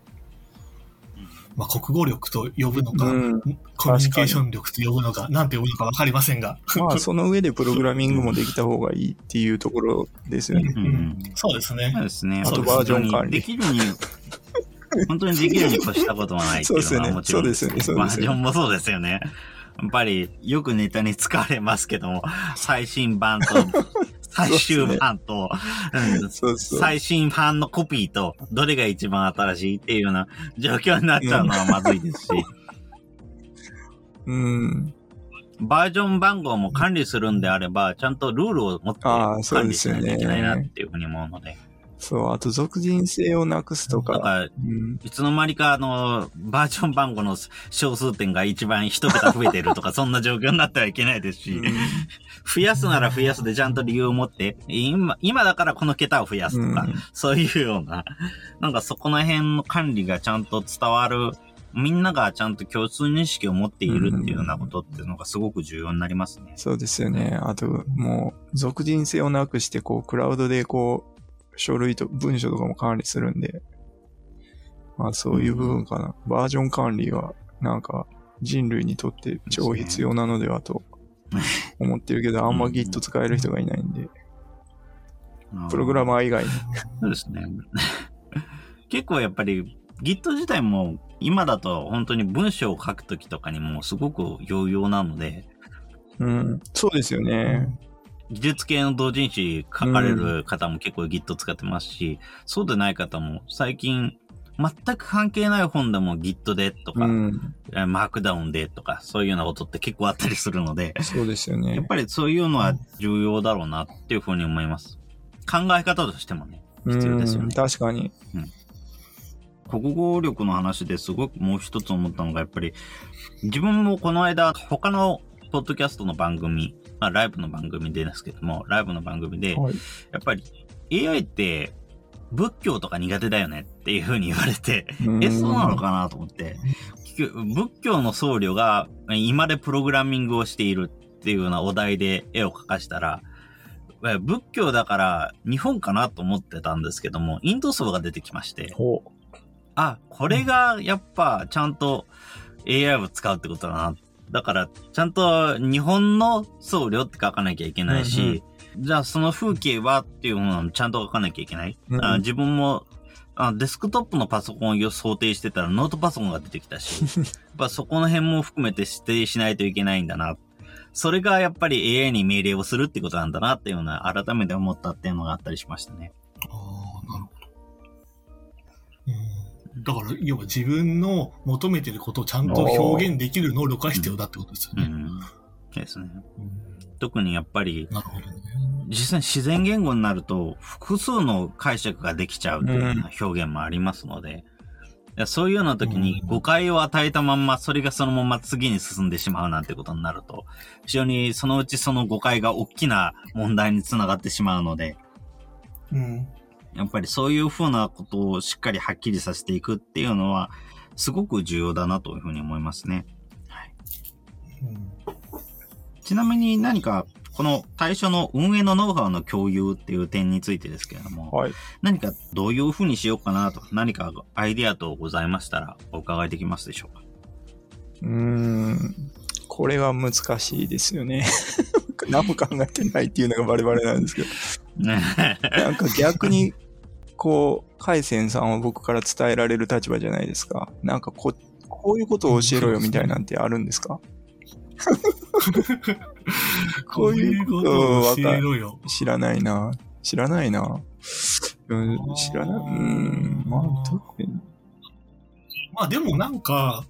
まあ国語力と呼ぶのか、うんコミュニケーション力と呼ぶのか、なんて呼ぶのかわかりませんが。まあ、その上でプログラミングもできた方がいいっていうところですよね。うんそうですねそう。ですね。あとバージョン管理できるに、本当にできるに越したことはないっていうのはもちろんそうですよねそうですよねバージョンもそうですよね。やっぱり、よくネタに使われますけども、最新版と、最終版と。最新版のコピーと、どれが一番新しいっていうような状況になっちゃうのはまずいですし、うん。バージョン番号も管理するんであれば、ちゃんとルールを持って管理しないといけないなっていうふうに思うので。そう、あと属人性をなくすとか。だから、うん、いつの間にか、あの、バージョン番号の小数点が一番一桁増えてるとか、そんな状況になってはいけないですし、増やすなら増やすでちゃんと理由を持って、今、今だからこの桁を増やすとか、うんそういうような、なんかそこの辺の管理がちゃんと伝わる、みんながちゃんと共通認識を持っているっていうようなことっていうのがすごく重要になりますね。そうですよね。あと、もう、属人性をなくして、こう、クラウドで、こう、書類と文書とかも管理するんで、まあ、そういう部分かな。バージョン管理は、なんか、人類にとって超必要なのではと思ってるけど、あんま Git 使える人がいないんで、プログラマー以外に。そうですね。結構やっぱり Git 自体も今だと本当に文章を書くときとかにもすごく有用なので、うん、そうですよね。技術系の同人誌書かれる方も結構 Git 使ってますし、そうでない方も最近全く関係ない本でも Git でとか、うん、えマークダウンでとか、そういうようなことって結構あったりするので、そうですよねやっ。ぱりそういうのは重要だろうなっていうふうに思います。考え方としてもね。必要ですよねうん確かに。国語力の話ですごくもう一つ思ったのが、やっぱり、自分もこの間、他のポッドキャストの番組、まあ、ライブの番組でですけども、ライブの番組で、はい。やっぱり AI って仏教とか苦手だよねっていう風に言われて、うんえ、そうなのかなと思って、仏教の僧侶が今でプログラミングをしているっていうようなお題で絵を描かしたら、え仏教だから日本かなと思ってたんですけども、インド層が出てきまして、ほあ、これがやっぱちゃんと AI を使うってことだな。だから、ちゃんと日本の僧侶って書かなきゃいけないし、じゃあその風景はっていうものをちゃんと書かなきゃいけない。うんあ自分もあデスクトップのパソコンを想定してたらノートパソコンが出てきたし、やっぱそこの辺も含めて指定しないといけないんだな。それがやっぱり AI に命令をするってことなんだなっていうのは改めて思ったっていうのがあったりしましたね。ああ、なるほど。うん、だから、要は自分の求めてることをちゃんと表現できる能力が必要だってことですよね。うん。ですね。うん特にやっぱり、なるほどね。実際に自然言語になると複数の解釈ができちゃうというような表現もありますので、そういうような時にうん誤解を与えたまんま、それがそのまま次に進んでしまうなんてことになると、非常にそのうちその誤解が大きな問題につながってしまうので、うん。やっぱりそういうふうなことをしっかりはっきりさせていくっていうのは、すごく重要だなというふうに思いますね。うんちなみに何か、この対象の運営のノウハウの共有っていう点についてですけれども、う。はい。何かどういうふうにしようかなと、何かアイデア等ございましたらお伺いできますでしょうか？うーん。これは難しいですよね。何も考えてないっていうのがバレバレなんですけど。ね なんか逆に、こう、海鮮さんは僕から伝えられる立場じゃないですか。なんかこ、こういうことを教えろよみたいなんてあるんですか？こういうことを教えろよ。知らないな。知らないな。うん、知らない。うん、まあ、特に。まあでもなんか、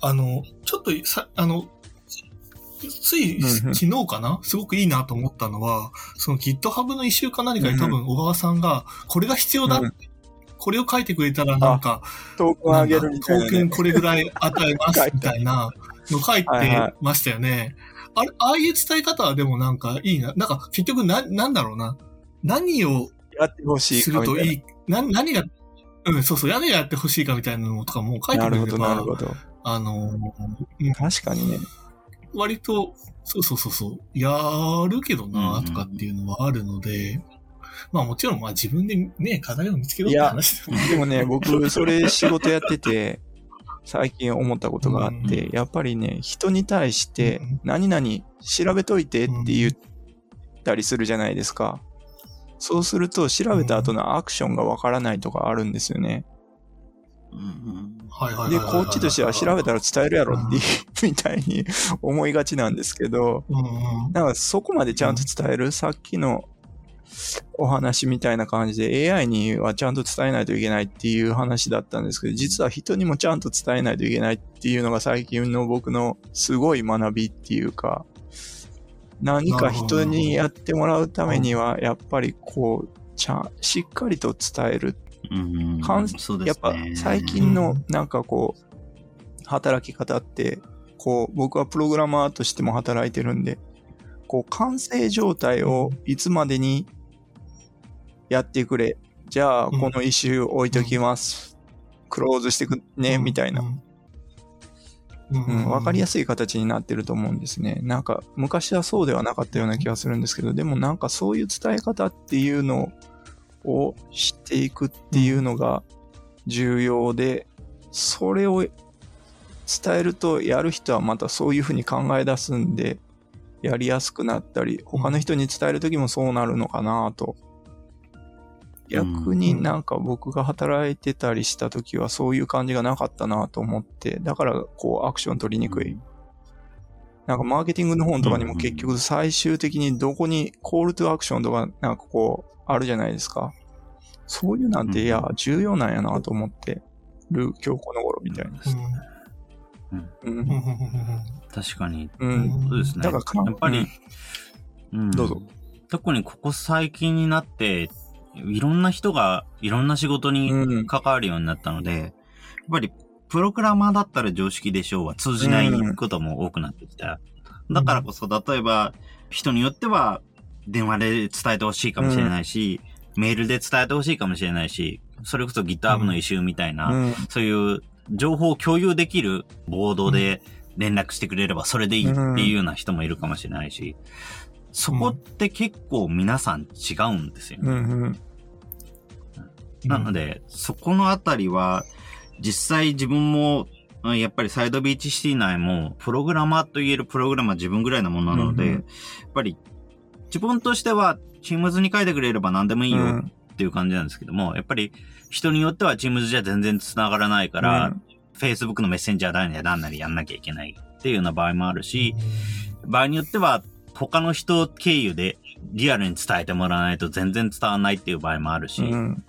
あの、ちょっとさ、あの、つい昨日かな？すごくいいなと思ったのは、その GitHub の一週か何かに多分小川さんが、これが必要だ、うんこれを書いてくれたらなんか、トークンあげるみたいな、ね。トークンこれぐらい与えますみたいなの書いてましたよね。あれ、ああいう伝え方はでもなんかいいな。なんか結局な、なんだろうな。何をやってほしいす。るといい、な、何が、うん、そうそう、何がやってほしいかみたいなのとかも書いてくれれなるほど、なるば、ほど。あの、うん確かにね。割と、そうそうそうそう、やるけどうんうなん。とかっていうのはあるので、まあもちろんまあ自分でね、課題を見つけろって話でも。でもね、僕、それ仕事やってて、最近思ったことがあって、やっぱりね、人に対してうん、何々調べといてって言ったりするじゃないですか。そうすると、調べた後のアクションがわからないとかあるんですよね。で、はいはいはいはいこっちとしては調べたら伝えるやろっていう、みたいに思いがちなんですけど、うんうんだからそこまでちゃんと伝える、さっきのお話みたいな感じで AI にはちゃんと伝えないといけないっていう話だったんですけど、実は人にもちゃんと伝えないといけないっていうのが最近の僕のすごい学びっていうか、何か人にやってもらうためには、やっぱりこう、ちゃん、しっかりと伝える。うんかんそうでやっぱ。最近のなんかこう、働き方って、こう、僕はプログラマーとしても働いてるんで、こう、完成状態をいつまでにやってくれ。じゃあ、うんこの一周置いときます。クローズしてくね、みたいな。うん。うん、わかりやすすい形になってると思うんですね。なんか、昔はそうではなかったような気がするんですけど、でもなんかそういう伝え方っていうのを知っていくっていうのが重要で、それを伝えるとやる人はまたそういうふうに考え出すんで、やりやすくなったり、他の人に伝えるときもそうなるのかなと。逆になんか僕が働いてたりした時はそういう感じがなかったなと思って、だからこうアクション取りにくい。なんかマーケティングの本とかにも結局最終的にどこにコールトゥアクションとかなんかこうあるじゃないですか。そういうなんていや重要なんやなと思ってる今日この頃みたいです。うん。確かに。うん。そうですね。だからかやっぱり、うんどうぞ。特にここ最近になって、いろんな人がいろんな仕事にうん関わるようになったので、やっぱりプログラマーだったら常識でしょうは通じないことも多くなってきた。だからこそ、例えば人によっては電話で伝えてほしいかもしれないし、メールで伝えてほしいかもしれないし、それこそ GitHub のイシューみたいな、うん。そういう情報を共有できるボードで連絡してくれればそれでいいっていうような人もいるかもしれないし、そこって結構皆さん違うんですよね。うん。うん。なので、そこのあたりは、実際自分も、うんやっぱりサイドビーチシティ内も、プログラマーと言えるプログラマー自分ぐらいなものなので、うんうん。やっぱり、自分としては、Teams に書いてくれれば何でもいいよっていう感じなんですけども、やっぱり、人によっては Teams じゃ全然繋がらないから、Facebook のメッセンジャー何や何なりやんなきゃいけないっていうような場合もあるし、場合によっては他の人経由でリアルに伝えてもらわないと全然伝わらないっていう場合もあるし、うん。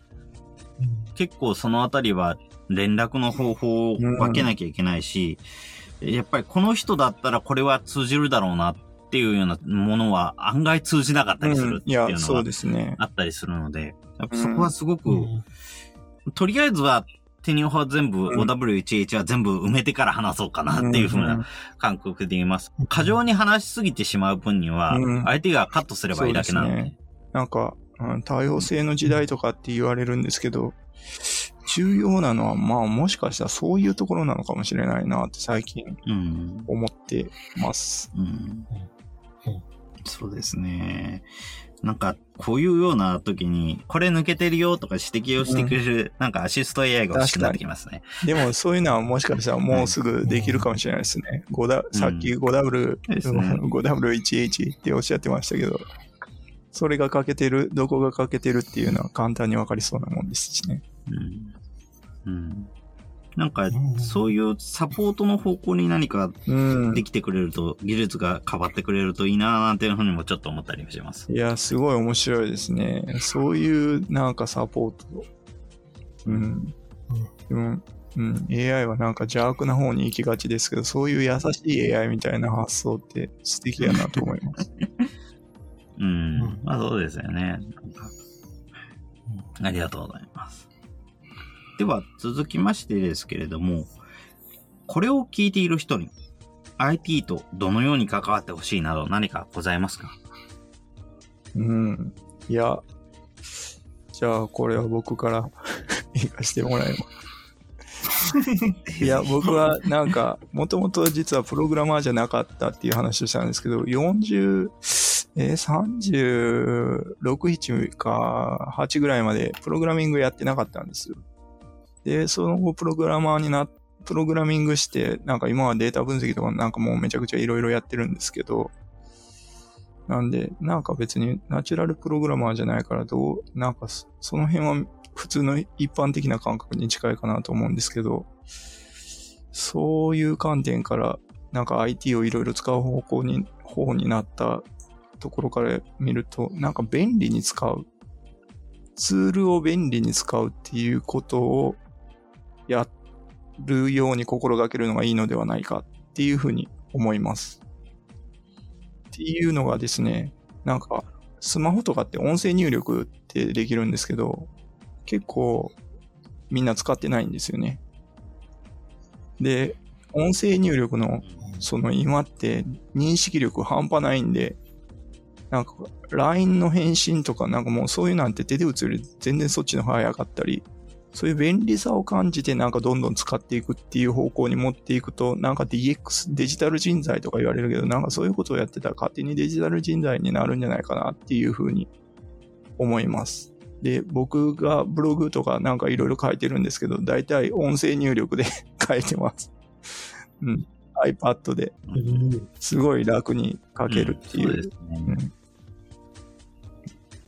結構そのあたりは連絡の方法を分けなきゃいけないし、やっぱりこの人だったらこれは通じるだろうなっていうようなものは案外通じなかったりするっていうのがそうですね。あったりするので、やっぱそこはすごく、うん。とりあえずはテニオ派全部、うん OW11 は全部埋めてから話そうかなっていうふうな感覚で言います。過剰に話しすぎてしまう分にはうん、相手がカットすればいいだけなので。そうですね。なんか、うん多様性の時代とかって言われるんですけど、重要なのは、まあもしかしたらそういうところなのかもしれないなって最近うん。思ってます。うんうんそうですね。なんか、こういうような時に、これ抜けてるよとか指摘をしてくれる、なんかアシスト AI が欲しくなってきますね。でもそういうのはもしかしたらもうすぐできるかもしれないですね。5さっき 5W、ですね 5W11 っておっしゃってましたけど、それが欠けてる、どこが欠けてるっていうのは簡単にわかりそうなもんですしね。うん。うん。なんかん、そういうサポートの方向に何かうんで。きてくれると、技術が変わってくれるといいなーなんていうふうにもちょっと思ったりします。いや、すごい面白いですね。そういうなんかサポート。うん。うん。うん、AI はなんか邪悪な方に行きがちですけど、そういう優しい AI みたいな発想って素敵やなと思います。うん。うんまあそうですよね。ありがとうございます。では、続きましてですけれども、これを聞いている人に IT とどのように関わってほしいなど何かございますか？うん。いや、じゃあこれは僕から 行かしてもらいます。いや、僕はなんか、もともと実はプログラマーじゃなかったっていう話をしたんですけど、40、えー、36、7か8ぐらいまでプログラミングやってなかったんですよ。で、その後プログラマーになプログラミングして、なんか今はデータ分析とかなんかもうめちゃくちゃいろいろやってるんですけど、なんで、なんか別にナチュラルプログラマーじゃないからどう、なんかそその辺は普通の一般的な感覚に近いかなと思うんですけど、そういう観点から、なんか IT をいろいろ使う方向に、方になったところから見ると、なんか便利に使う。ツールを便利に使うっていうことをやるように心がけるのがいいのではないかっていうふうに思います。っていうのがですね、なんか、スマホとかって音声入力ってできるんですけど、結構みんな使ってないんですよね。で、音声入力のその今って認識力半端ないんで、なんか LINE の返信とかなんかもうそういうなんて手で打つより全然そっちの方が早かったり、そういう便利さを感じてなんかどんどん使っていくっていう方向に持っていくと、なんか DX、デジタル人材とか言われるけど、なんかそういうことをやってたら勝手にデジタル人材になるんじゃないかなっていうふうに思います。で、僕がブログとかなんかいろいろ書いてるんですけど、大体音声入力で 書いてます。うん。iPad でうんすごい楽に書けるっていう。んそうですねうん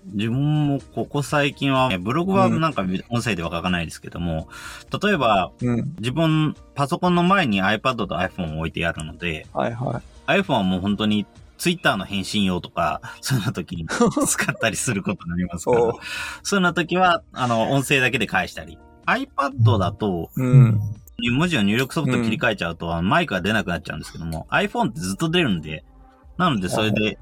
自分もここ最近は、ブログはなんか音声では書かないですけども、例えばうん。自分パソコンの前に iPad と iPhone を置いてあるので、はいは iPhone はもう本当に Twitter の返信用とか、そういうの時に 使ったりすることになりますからそういうの時は、あの、音声だけで返したり。iPad だと、文字を入力ソフト切り替えちゃうと、マイクが出なくなっちゃうんですけども、iPhone ってずっと出るんで、なのでそれで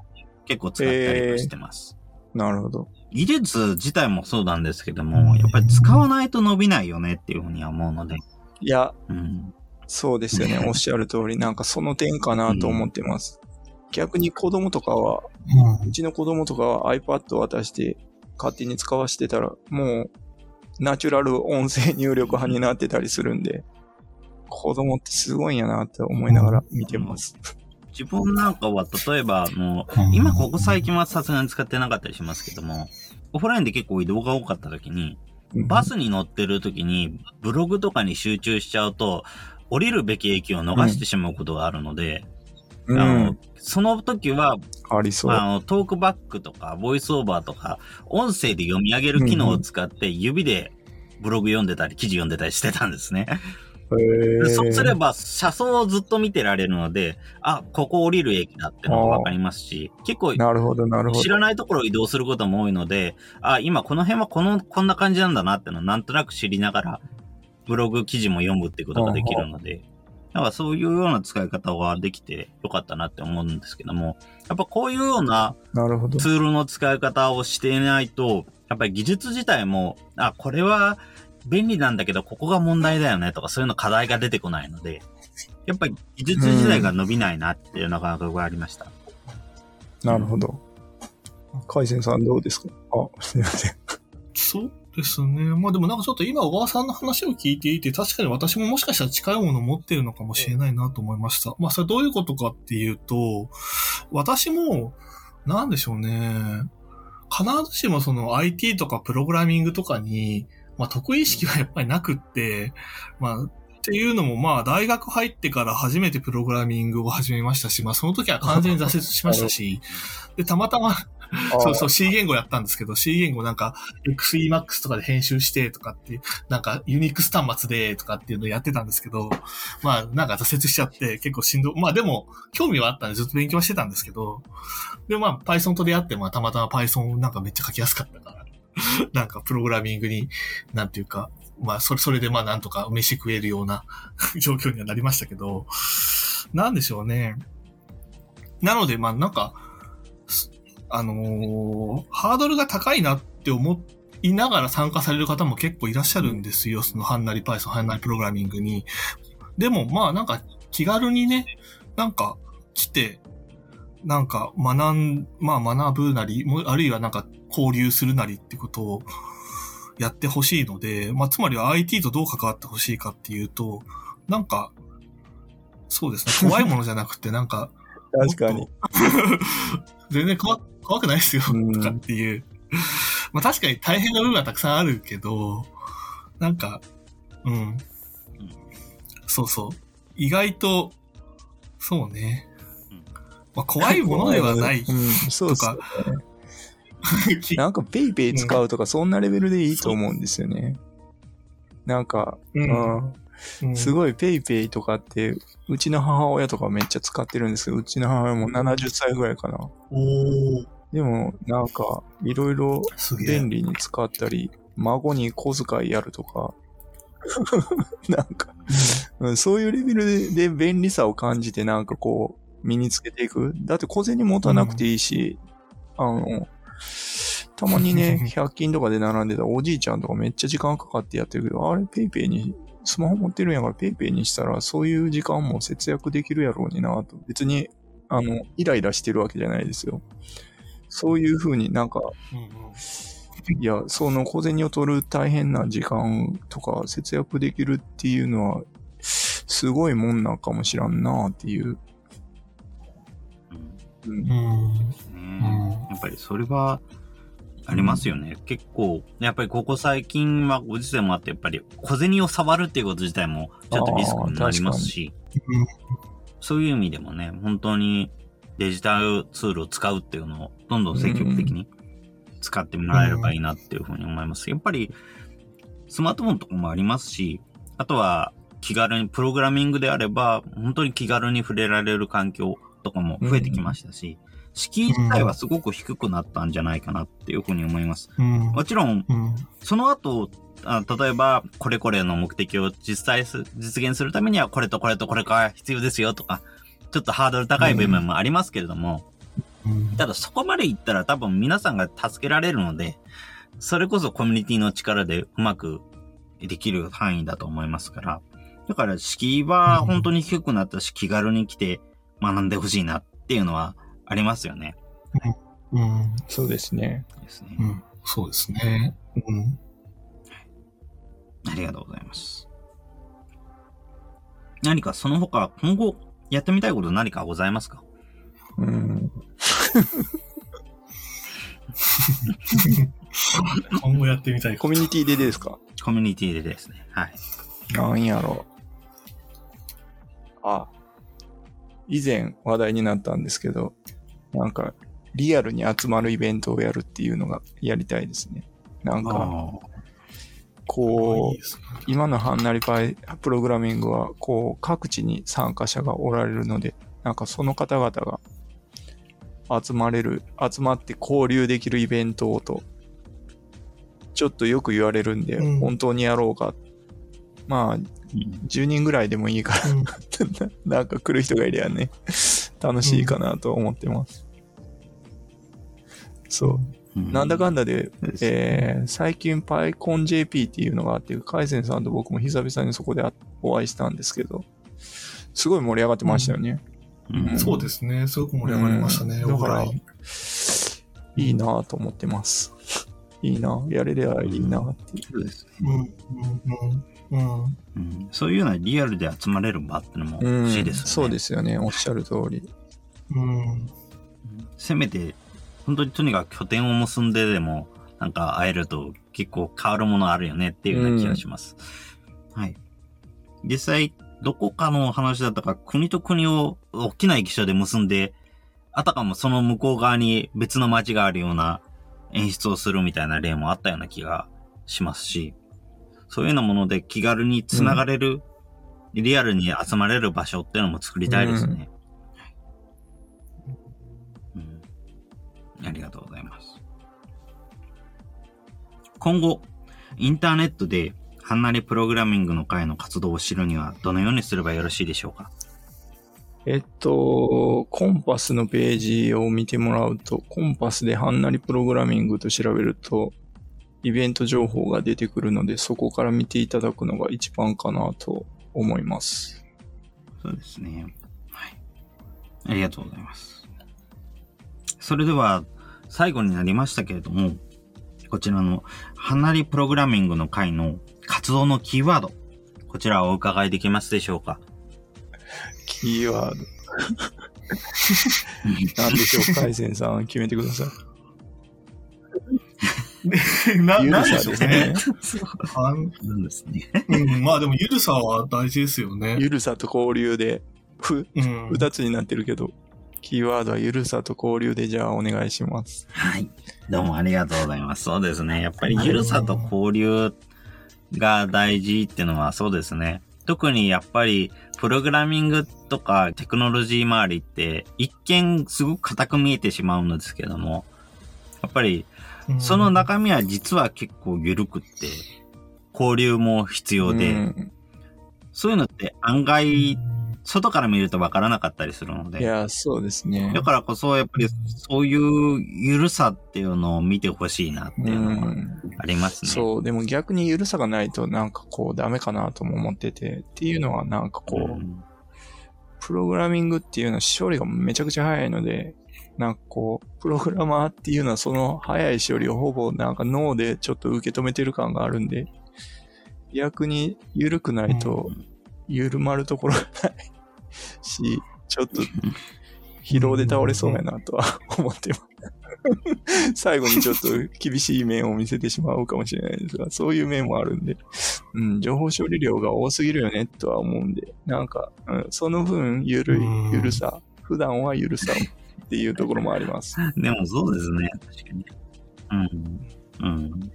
結構使ったりしてます。なるほど。技術自体もそうなんですけども、やっぱり使わないと伸びないよねっていうふうには思うので、いや、うん。そうですよね。おっしゃる通り、なんかその点かなと思ってます。逆に子供とかは、うんうちの子供とかは iPad を渡して勝手に使わせてたら、もうナチュラル音声入力派になってたりするんで、子供ってすごいんやなって思いながら見てます。自分なんかは、例えば、もううん、今ここ最近はさすがに使ってなかったりしますけども、オフラインで結構移動が多かった時に、バスに乗ってる時に、ブログとかに集中しちゃうと、降りるべき駅を逃してしまうことがあるので、うあのん。その時は、ありそう。あの、トークバックとか、ボイスオーバーとか、音声で読み上げる機能を使って、指でブログ読んでたり、記事読んでたりしてたんですね。そうすれば、車窓をずっと見てられるので、あ、ここ降りる駅だってのがわかりますし、結構、なるほど、なるほど。知らないところを移動することも多いので、あ、今この辺はこの、こんな感じなんだなってのをなんとなく知りながら、ブログ記事も読むってことができるので、だからそういうような使い方はできてよかったなって思うんですけども、やっぱこういうような。ツールの使い方をしていないと、やっぱり技術自体も、あ、これは便利なんだけど、ここが問題だよねとか、そういうの課題が出てこないので、やっぱり技術自体が伸びないなっていうのが感覚がありました。なるほど。海鮮さんどうですか？あ、すみません。そうですね。まあでもなんかちょっと今小川さんの話を聞いていて、確かに私ももしかしたら近いものを持ってるのかもしれないなと思いました。まあそれどういうことかっていうと、私も、なんでしょうね。必ずしもその IT とかプログラミングとかに、まあ得意意識はやっぱりなくって、まあっていうのもまあ大学入ってから初めてプログラミングを始めましたし、まあその時は完全に挫折しましたし、で、たまたまそうそう、C 言語やったんですけど、C 言語なんか、XEMAX とかで編集してとかっていう、なんか、ユニックス端末でとかっていうのをやってたんですけど、まあ、なんか挫折しちゃって、結構しんど、まあでも、興味はあったんでずっと勉強はしてたんですけど、で、まあ、Python と出会って、まあ、たまたま Python なんかめっちゃ書きやすかったから、なんか、プログラミングに、なんていうか、まあ、それ、それでまあ、なんとか飯食えるような 状況にはなりましたけど、なんでしょうね。なので、まあ、なんか、あのーハードルが高いなって思いながら参加される方も結構いらっしゃるんですよ。そのハンナリ Python、ハンナリプログラミングに。でも、まあなんか気軽にね、なんか来て、なんか学ん、まあ学ぶなり、もあるいはなんか交流するなりってことを やってほしいので、まあつまりは IT とどう関わってほしいかっていうと、なんか、そうですね、怖いものじゃなくて、なんか、確かに。全然怖怖くないですよ、うんとかっていう。まあ確かに大変な部分はたくさんあるけど、なんか、うん。そうそう。意外と、そうねうん。まあ怖いものではないうん、そうか。きなんかペイペイ使うとかそんなレベルでいいと思うんですよね。なんか、う。うんん。うんすごいペイペイとかって、うちの母親とかめっちゃ使ってるんですけど、うちの母親も70歳ぐらいかな。おーでも、なんか、いろいろ。便利に使ったり、孫に小遣いやるとか、なんか、うん、そういうレベルでで便利さを感じてなんかこう、身につけていく。だって小銭持たなくていいし、あの、たまにね、100均とかで並んでたおじいちゃんとかめっちゃ時間かかってやってるけど、あれペイペイに、スマホ持ってるんやからペイペイにしたら、そういう時間も節約できるやろうになと。別に、あの、イライラしてるわけじゃないですよ。そういう風になんか、うんうんいや、その小銭を取る大変な時間とか節約できるっていうのは、すごいもんなんかもしらんなっていう。うん。やっぱりそれはありますよね。結構、やっぱりここ最近はご時世もあって、やっぱり小銭を触るっていうこと自体もちょっとリスクになりますし、そういう意味でもね、本当にデジタルツールを使うっていうのをどんどん積極的に使ってもらえればいいなっていうふうに思います。やっぱりスマートフォンとかもありますし、あとは気軽にプログラミングであれば、本当に気軽に触れられる環境とかも増えてきましたし、敷居自体はすごく低くなったんじゃないかなっていうふうに思います。うん。もちろん、うん。その後、あ例えば、これこれの目的を実際す、実現するためには、これとこれとこれが必要ですよとか、ちょっとハードル高い部分もありますけれども、うん。ただそこまでいったら多分皆さんが助けられるので、それこそコミュニティの力でうまくできる範囲だと思いますから、だから敷居は本当に低くなったし、気軽に来て学んでほしいなっていうのはありますよね。うんそうですね。ですねう。んそうですね。うんありがとうございます。何かその他、今後やってみたいこと何かございますか？うん。今後やってみたいコミュニティでですか？コミュニティでですね。はい。なんやろあ、以前話題になったんですけど、なんか、リアルに集まるイベントをやるっていうのがやりたいですね。なんか、あこう今のハンナリパイプログラミングは、こう、各地に参加者がおられるので、なんかその方々が集まれる、集まって交流できるイベントをと、ちょっとよく言われるんで、うん本当にやろうか。まあ、10人ぐらいでもいいから、うん なんか来る人がいりゃね、楽しいかなと思ってます。そう。なんだかんだで、えー最近 PyConJP っていうのがあって、カイセンさんと僕も久々にそこであお会いしたんですけど、すごい盛り上がってましたよね。うんそうですね。すごく盛り上がりましたね。うんだからいいなぁと思ってます。いいなやれりゃいいなっていう。そうですね。うんうんうんうんうんそういうようなリアルで集まれる場ってのもうん欲しいですよね。そうですよね。おっしゃる通り。うんせめて、本当にとにかく拠点を結んででも、なんか会えると結構変わるものあるよねっていうような気がします。はい。実際、どこかの話だったか、国と国を大きな駅舎で結んで、あたかもその向こう側に別の街があるような演出をするみたいな例もあったような気がしますし、そういうようなもので気軽に繋がれる、リアルに集まれる場所っていうのも作りたいですね。うん、ありがとうございます。今後、インターネットで、ハンナリプログラミングの会の活動を知るには、どのようにすればよろしいでしょうか？えっと、コンパスのページを見てもらうと、コンパスでハンナリプログラミングと調べると、イベント情報が出てくるので、そこから見ていただくのが一番かなと思います。そうですね。はい。ありがとうございます。それでは、最後になりましたけれども、こちらの、ハンナリプログラミングの会の活動のキーワード、こちらをお伺いできますでしょうか？キーワード。なんでしょう、カイセンさん決めてください。な、なんでしょうねね。。あんそうですね。うん、まあでも、ゆるさは大事ですよね。ゆるさと交流で、ふ、うん。二つになってるけど、キーワードはゆるさと交流でじゃあお願いします。はい。どうもありがとうございます。そうですね。やっぱりゆるさと交流が大事っていうのはそうですね。特にやっぱりプログラミングとかテクノロジー周りって一見すごく固く見えてしまうんですけども、やっぱりうんその中身は実は結構緩くって、交流も必要で、うんそういうのって案外外から見るとわからなかったりするので。いや、そうですね。だからこそ、やっぱりそういうゆるさっていうのを見てほしいなっていうのがありますね。そう、でも逆にゆるさがないとなんかこうダメかなとも思ってて、っていうのはなんかこう、うんプログラミングっていうのは処理がめちゃくちゃ早いので、なんかこう、プログラマーっていうのはその早い処理をほぼなんか脳でちょっと受け止めてる感があるんで、逆に緩くないと緩まるところがないし、ちょっと疲労で倒れそうやなとは思ってます。最後にちょっと厳しい面を見せてしまうかもしれないですが、そういう面もあるんで、うん、情報処理量が多すぎるよねとは思うんで、なんか、うん、その分、ゆるい、ゆるさ、普段はゆるさっていうところもあります。でもそうですね、確かに。うん。うん。や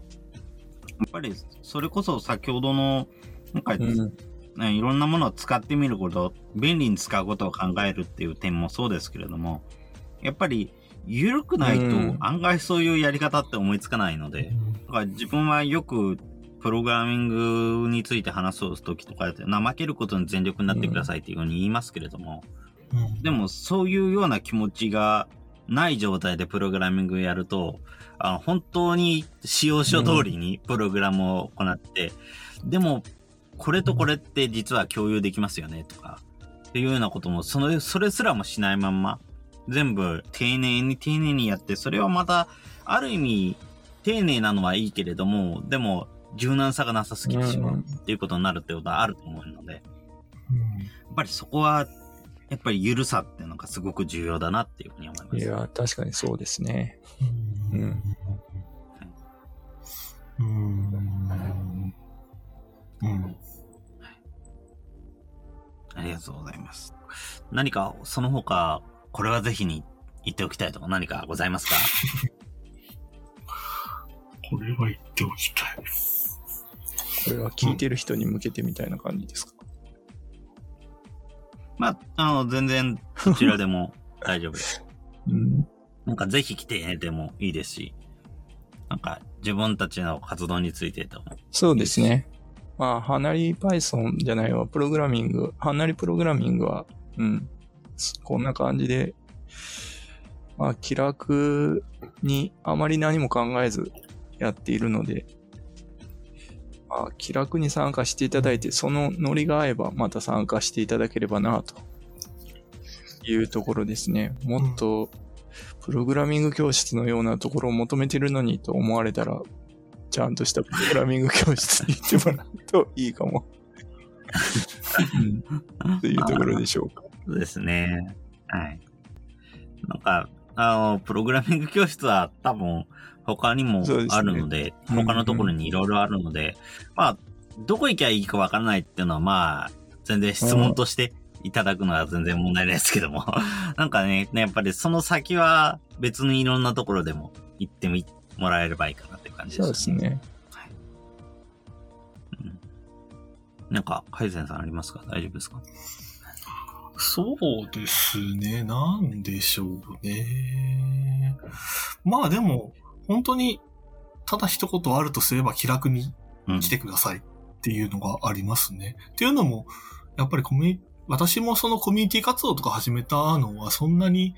っぱり、それこそ先ほどの、なんか、うんね、いろんなものを使ってみること、便利に使うことを考えるっていう点もそうですけれども、やっぱり緩くないと案外そういうやり方って思いつかないので、だから自分はよくプログラミングについて話すときとかで怠けることに全力になってくださいっていうふうに言いますけれども、でもそういうような気持ちがない状態でプログラミングをやると、あの本当に使用書通りにプログラムを行って、でもこれとこれって実は共有できますよねとか、っていうようなことも、その、それすらもしないまんま、全部丁寧に丁寧にやって、それはまた、ある意味、丁寧なのはいいけれども、でも、柔軟さがなさすぎてしまうっていうことになるってことはあると思うので、やっぱりそこは、やっぱり緩さっていうのがすごく重要だなっていうふうに思います。いや、確かにそうですね。うん。うん。うん。ありがとうございます。何か、その他、これはぜひに言っておきたいとか何かございますか？これは言っておきたい。これは聞いてる人に向けてみたいな感じですか、うん、まあ、あの、全然、どちらでも 大丈夫です。うん。なんか、ぜひ来てねでもいいですし、なんか、自分たちの活動についてとそうですね。まあ、ハナリ Python じゃないわ、プログラミング、ハナリプログラミングは、うん、こんな感じで、まあ、気楽にあまり何も考えずやっているので、まあ、気楽に参加していただいて、そのノリが合えばまた参加していただければな、というところですね。もっと、プログラミング教室のようなところを求めてるのにと思われたら、ちゃんとしたプログラミング教室に行ってもらうといいかも。というところでしょうか。そうですね。はい。なんか、あの、プログラミング教室は多分他にもあるので、でね、他のところにいろいろあるので、うんうん、まあ、どこ行きゃいいかわからないっていうのはまあ、全然質問としていただくのは全然問題ないですけども、なんかね、やっぱりその先は別にいろんなところでも行ってみもらえればいいかなって感じですね。そうですね。はい。うん。なんか、カイゼンさんありますか？大丈夫ですか？そうですね。なんでしょうね。まあでも、本当に、ただ一言あるとすれば気楽に来てくださいっていうのがありますね。うん、っていうのも、やっぱりコミュニ私もそのコミュニティ活動とか始めたのはそんなに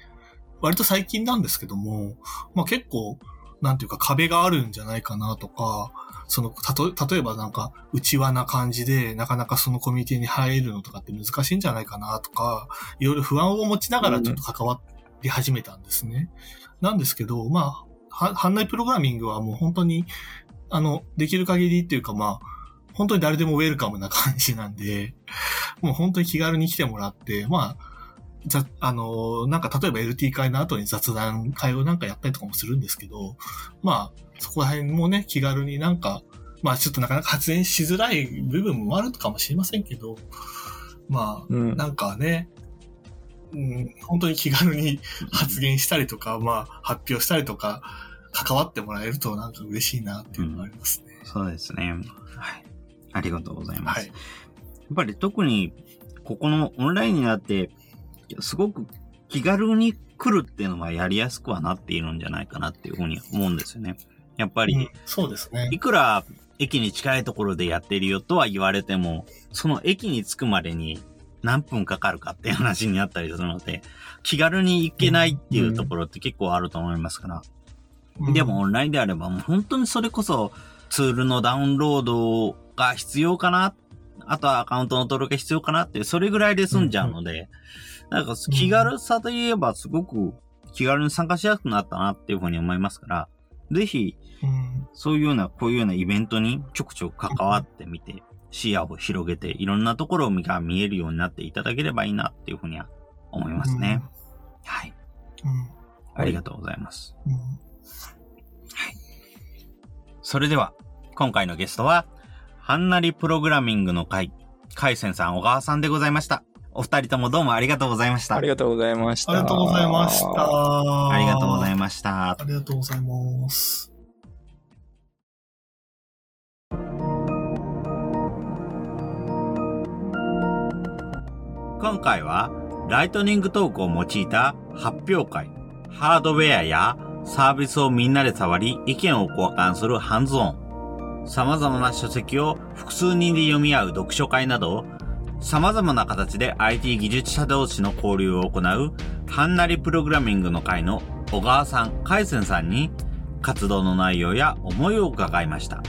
割と最近なんですけども、まあ結構なんていうか壁があるんじゃないかなとか、その、たと、例えばなんか、内輪な感じで、なかなかそのコミュニティに入るのとかって難しいんじゃないかなとか、いろいろ不安を持ちながらちょっと関わり始めたんですね。うん、なんですけど、まあ、班内プログラミングはもう本当に、あの、できる限りっていうかまあ、本当に誰でもウェルカムな感じなんで、もう本当に気軽に来てもらって、まあ、ざ、あの、なんか例えば LT 会の後に雑談会をなんかやったりとかもするんですけど、まあ、そこら辺もね、気軽になんか、まあちょっとなかなか発言しづらい部分もあるかもしれませんけど、まあ、うん、なんかね、うん、本当に気軽に発言したりとか、まあ発表したりとか、関わってもらえるとなんか嬉しいなっていうのがありますね、うん。そうですね。はい。ありがとうございます。はい、やっぱり特に、ここのオンラインになって、すごく気軽に来るっていうのはやりやすくはなっているんじゃないかなっていうふうに思うんですよね。やっぱり、うん、そうですね。いくら駅に近いところでやってるよとは言われても、その駅に着くまでに何分かかるかっていう話になったりするので、気軽に行けないっていうところって結構あると思いますから。でもオンラインであればもう本当にそれこそツールのダウンロードが必要かなあとはアカウントの登録が必要かなってそれぐらいで済んじゃうので、なんか気軽さといえばすごく気軽に参加しやすくなったなっていうふうに思いますから、ぜひ、そういうような、こういうようなイベントにちょくちょく関わってみて、視野を広げて、いろんなところが見えるようになっていただければいいなっていうふうには思いますね。はい。ありがとうございます。はい。それでは、今回のゲストは、はんなりプログラミングの会、海鮮さん、小川さんでございました。お二人ともどうもありがとうございました。ありがとうございました。ありがとうございました。ありがとうございました。ありがとうございます。今回は、ライトニングトークを用いた発表会、ハードウェアやサービスをみんなで触り、意見を交換するハンズオン、様々な書籍を複数人で読み合う読書会など、様々な形で IT 技術者同士の交流を行う、ハンナリプログラミングの会の小川さん、海鮮さんに、活動の内容や思いを伺いました。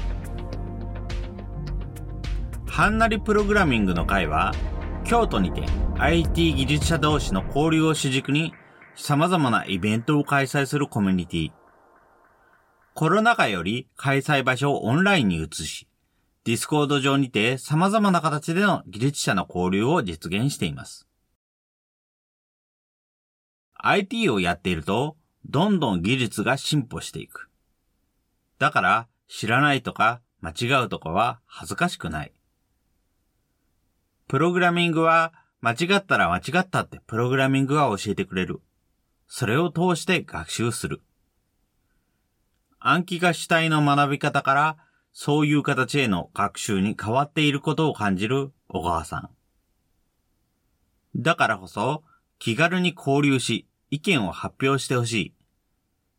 ハンナリプログラミングの会は、京都にて IT 技術者同士の交流を主軸に様々なイベントを開催するコミュニティ。コロナ禍より開催場所をオンラインに移し、ディスコード上にて様々な形での技術者の交流を実現しています。IT をやっていると、どんどん技術が進歩していく。だから、知らないとか間違うとかは恥ずかしくない。プログラミングは、間違ったら間違ったってプログラミングが教えてくれる。それを通して学習する。暗記が主体の学び方からそういう形への学習に変わっていることを感じる小川さん。だからこそ、気軽に交流し、意見を発表してほしい。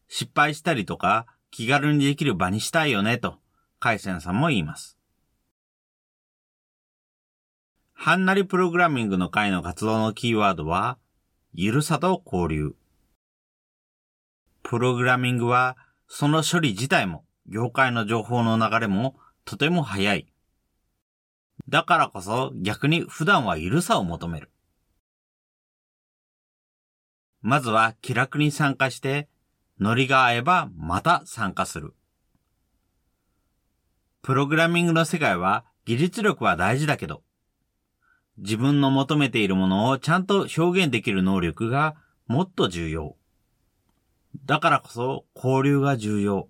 失敗したりとか、気軽にできる場にしたいよね、と、海鮮さんも言います。はんなりプログラミングの会の活動のキーワードは、ゆるさと交流。プログラミングは、その処理自体も業界の情報の流れもとても早い。だからこそ逆に普段は緩さを求める。まずは気楽に参加して、ノリが合えばまた参加する。プログラミングの世界は技術力は大事だけど、自分の求めているものをちゃんと表現できる能力がもっと重要。だからこそ交流が重要。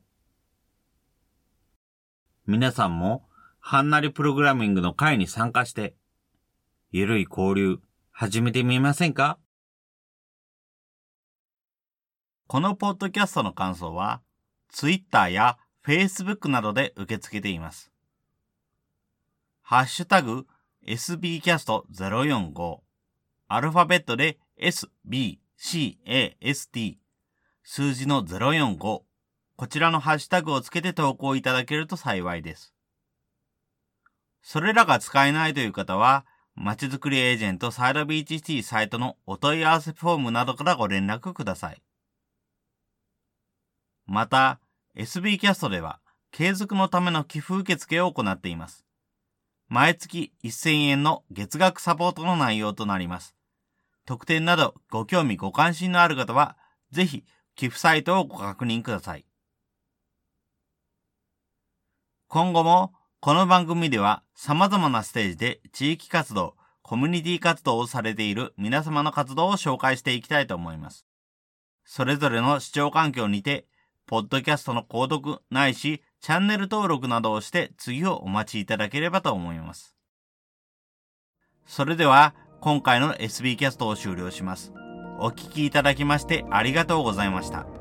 皆さんも、はんなりプログラミングの会に参加して、ゆるい交流、始めてみませんか？このポッドキャストの感想は、Twitter や Facebook などで受け付けています。ハッシュタグ sbcast045 アルファベットで sbcast 数字の045こちらのハッシュタグをつけて投稿いただけると幸いです。それらが使えないという方は、まちづくりエージェントサイドビーチシティサイトのお問い合わせフォームなどからご連絡ください。また、SB キャストでは、継続のための寄付受付を行っています。毎月1000円の月額サポートの内容となります。特典などご興味ご関心のある方は、ぜひ寄付サイトをご確認ください。今後もこの番組では様々なステージで地域活動、コミュニティ活動をされている皆様の活動を紹介していきたいと思います。それぞれの視聴環境にて、ポッドキャストの購読ないし、チャンネル登録などをして次をお待ちいただければと思います。それでは、今回の SB キャストを終了します。お聴きいただきましてありがとうございました。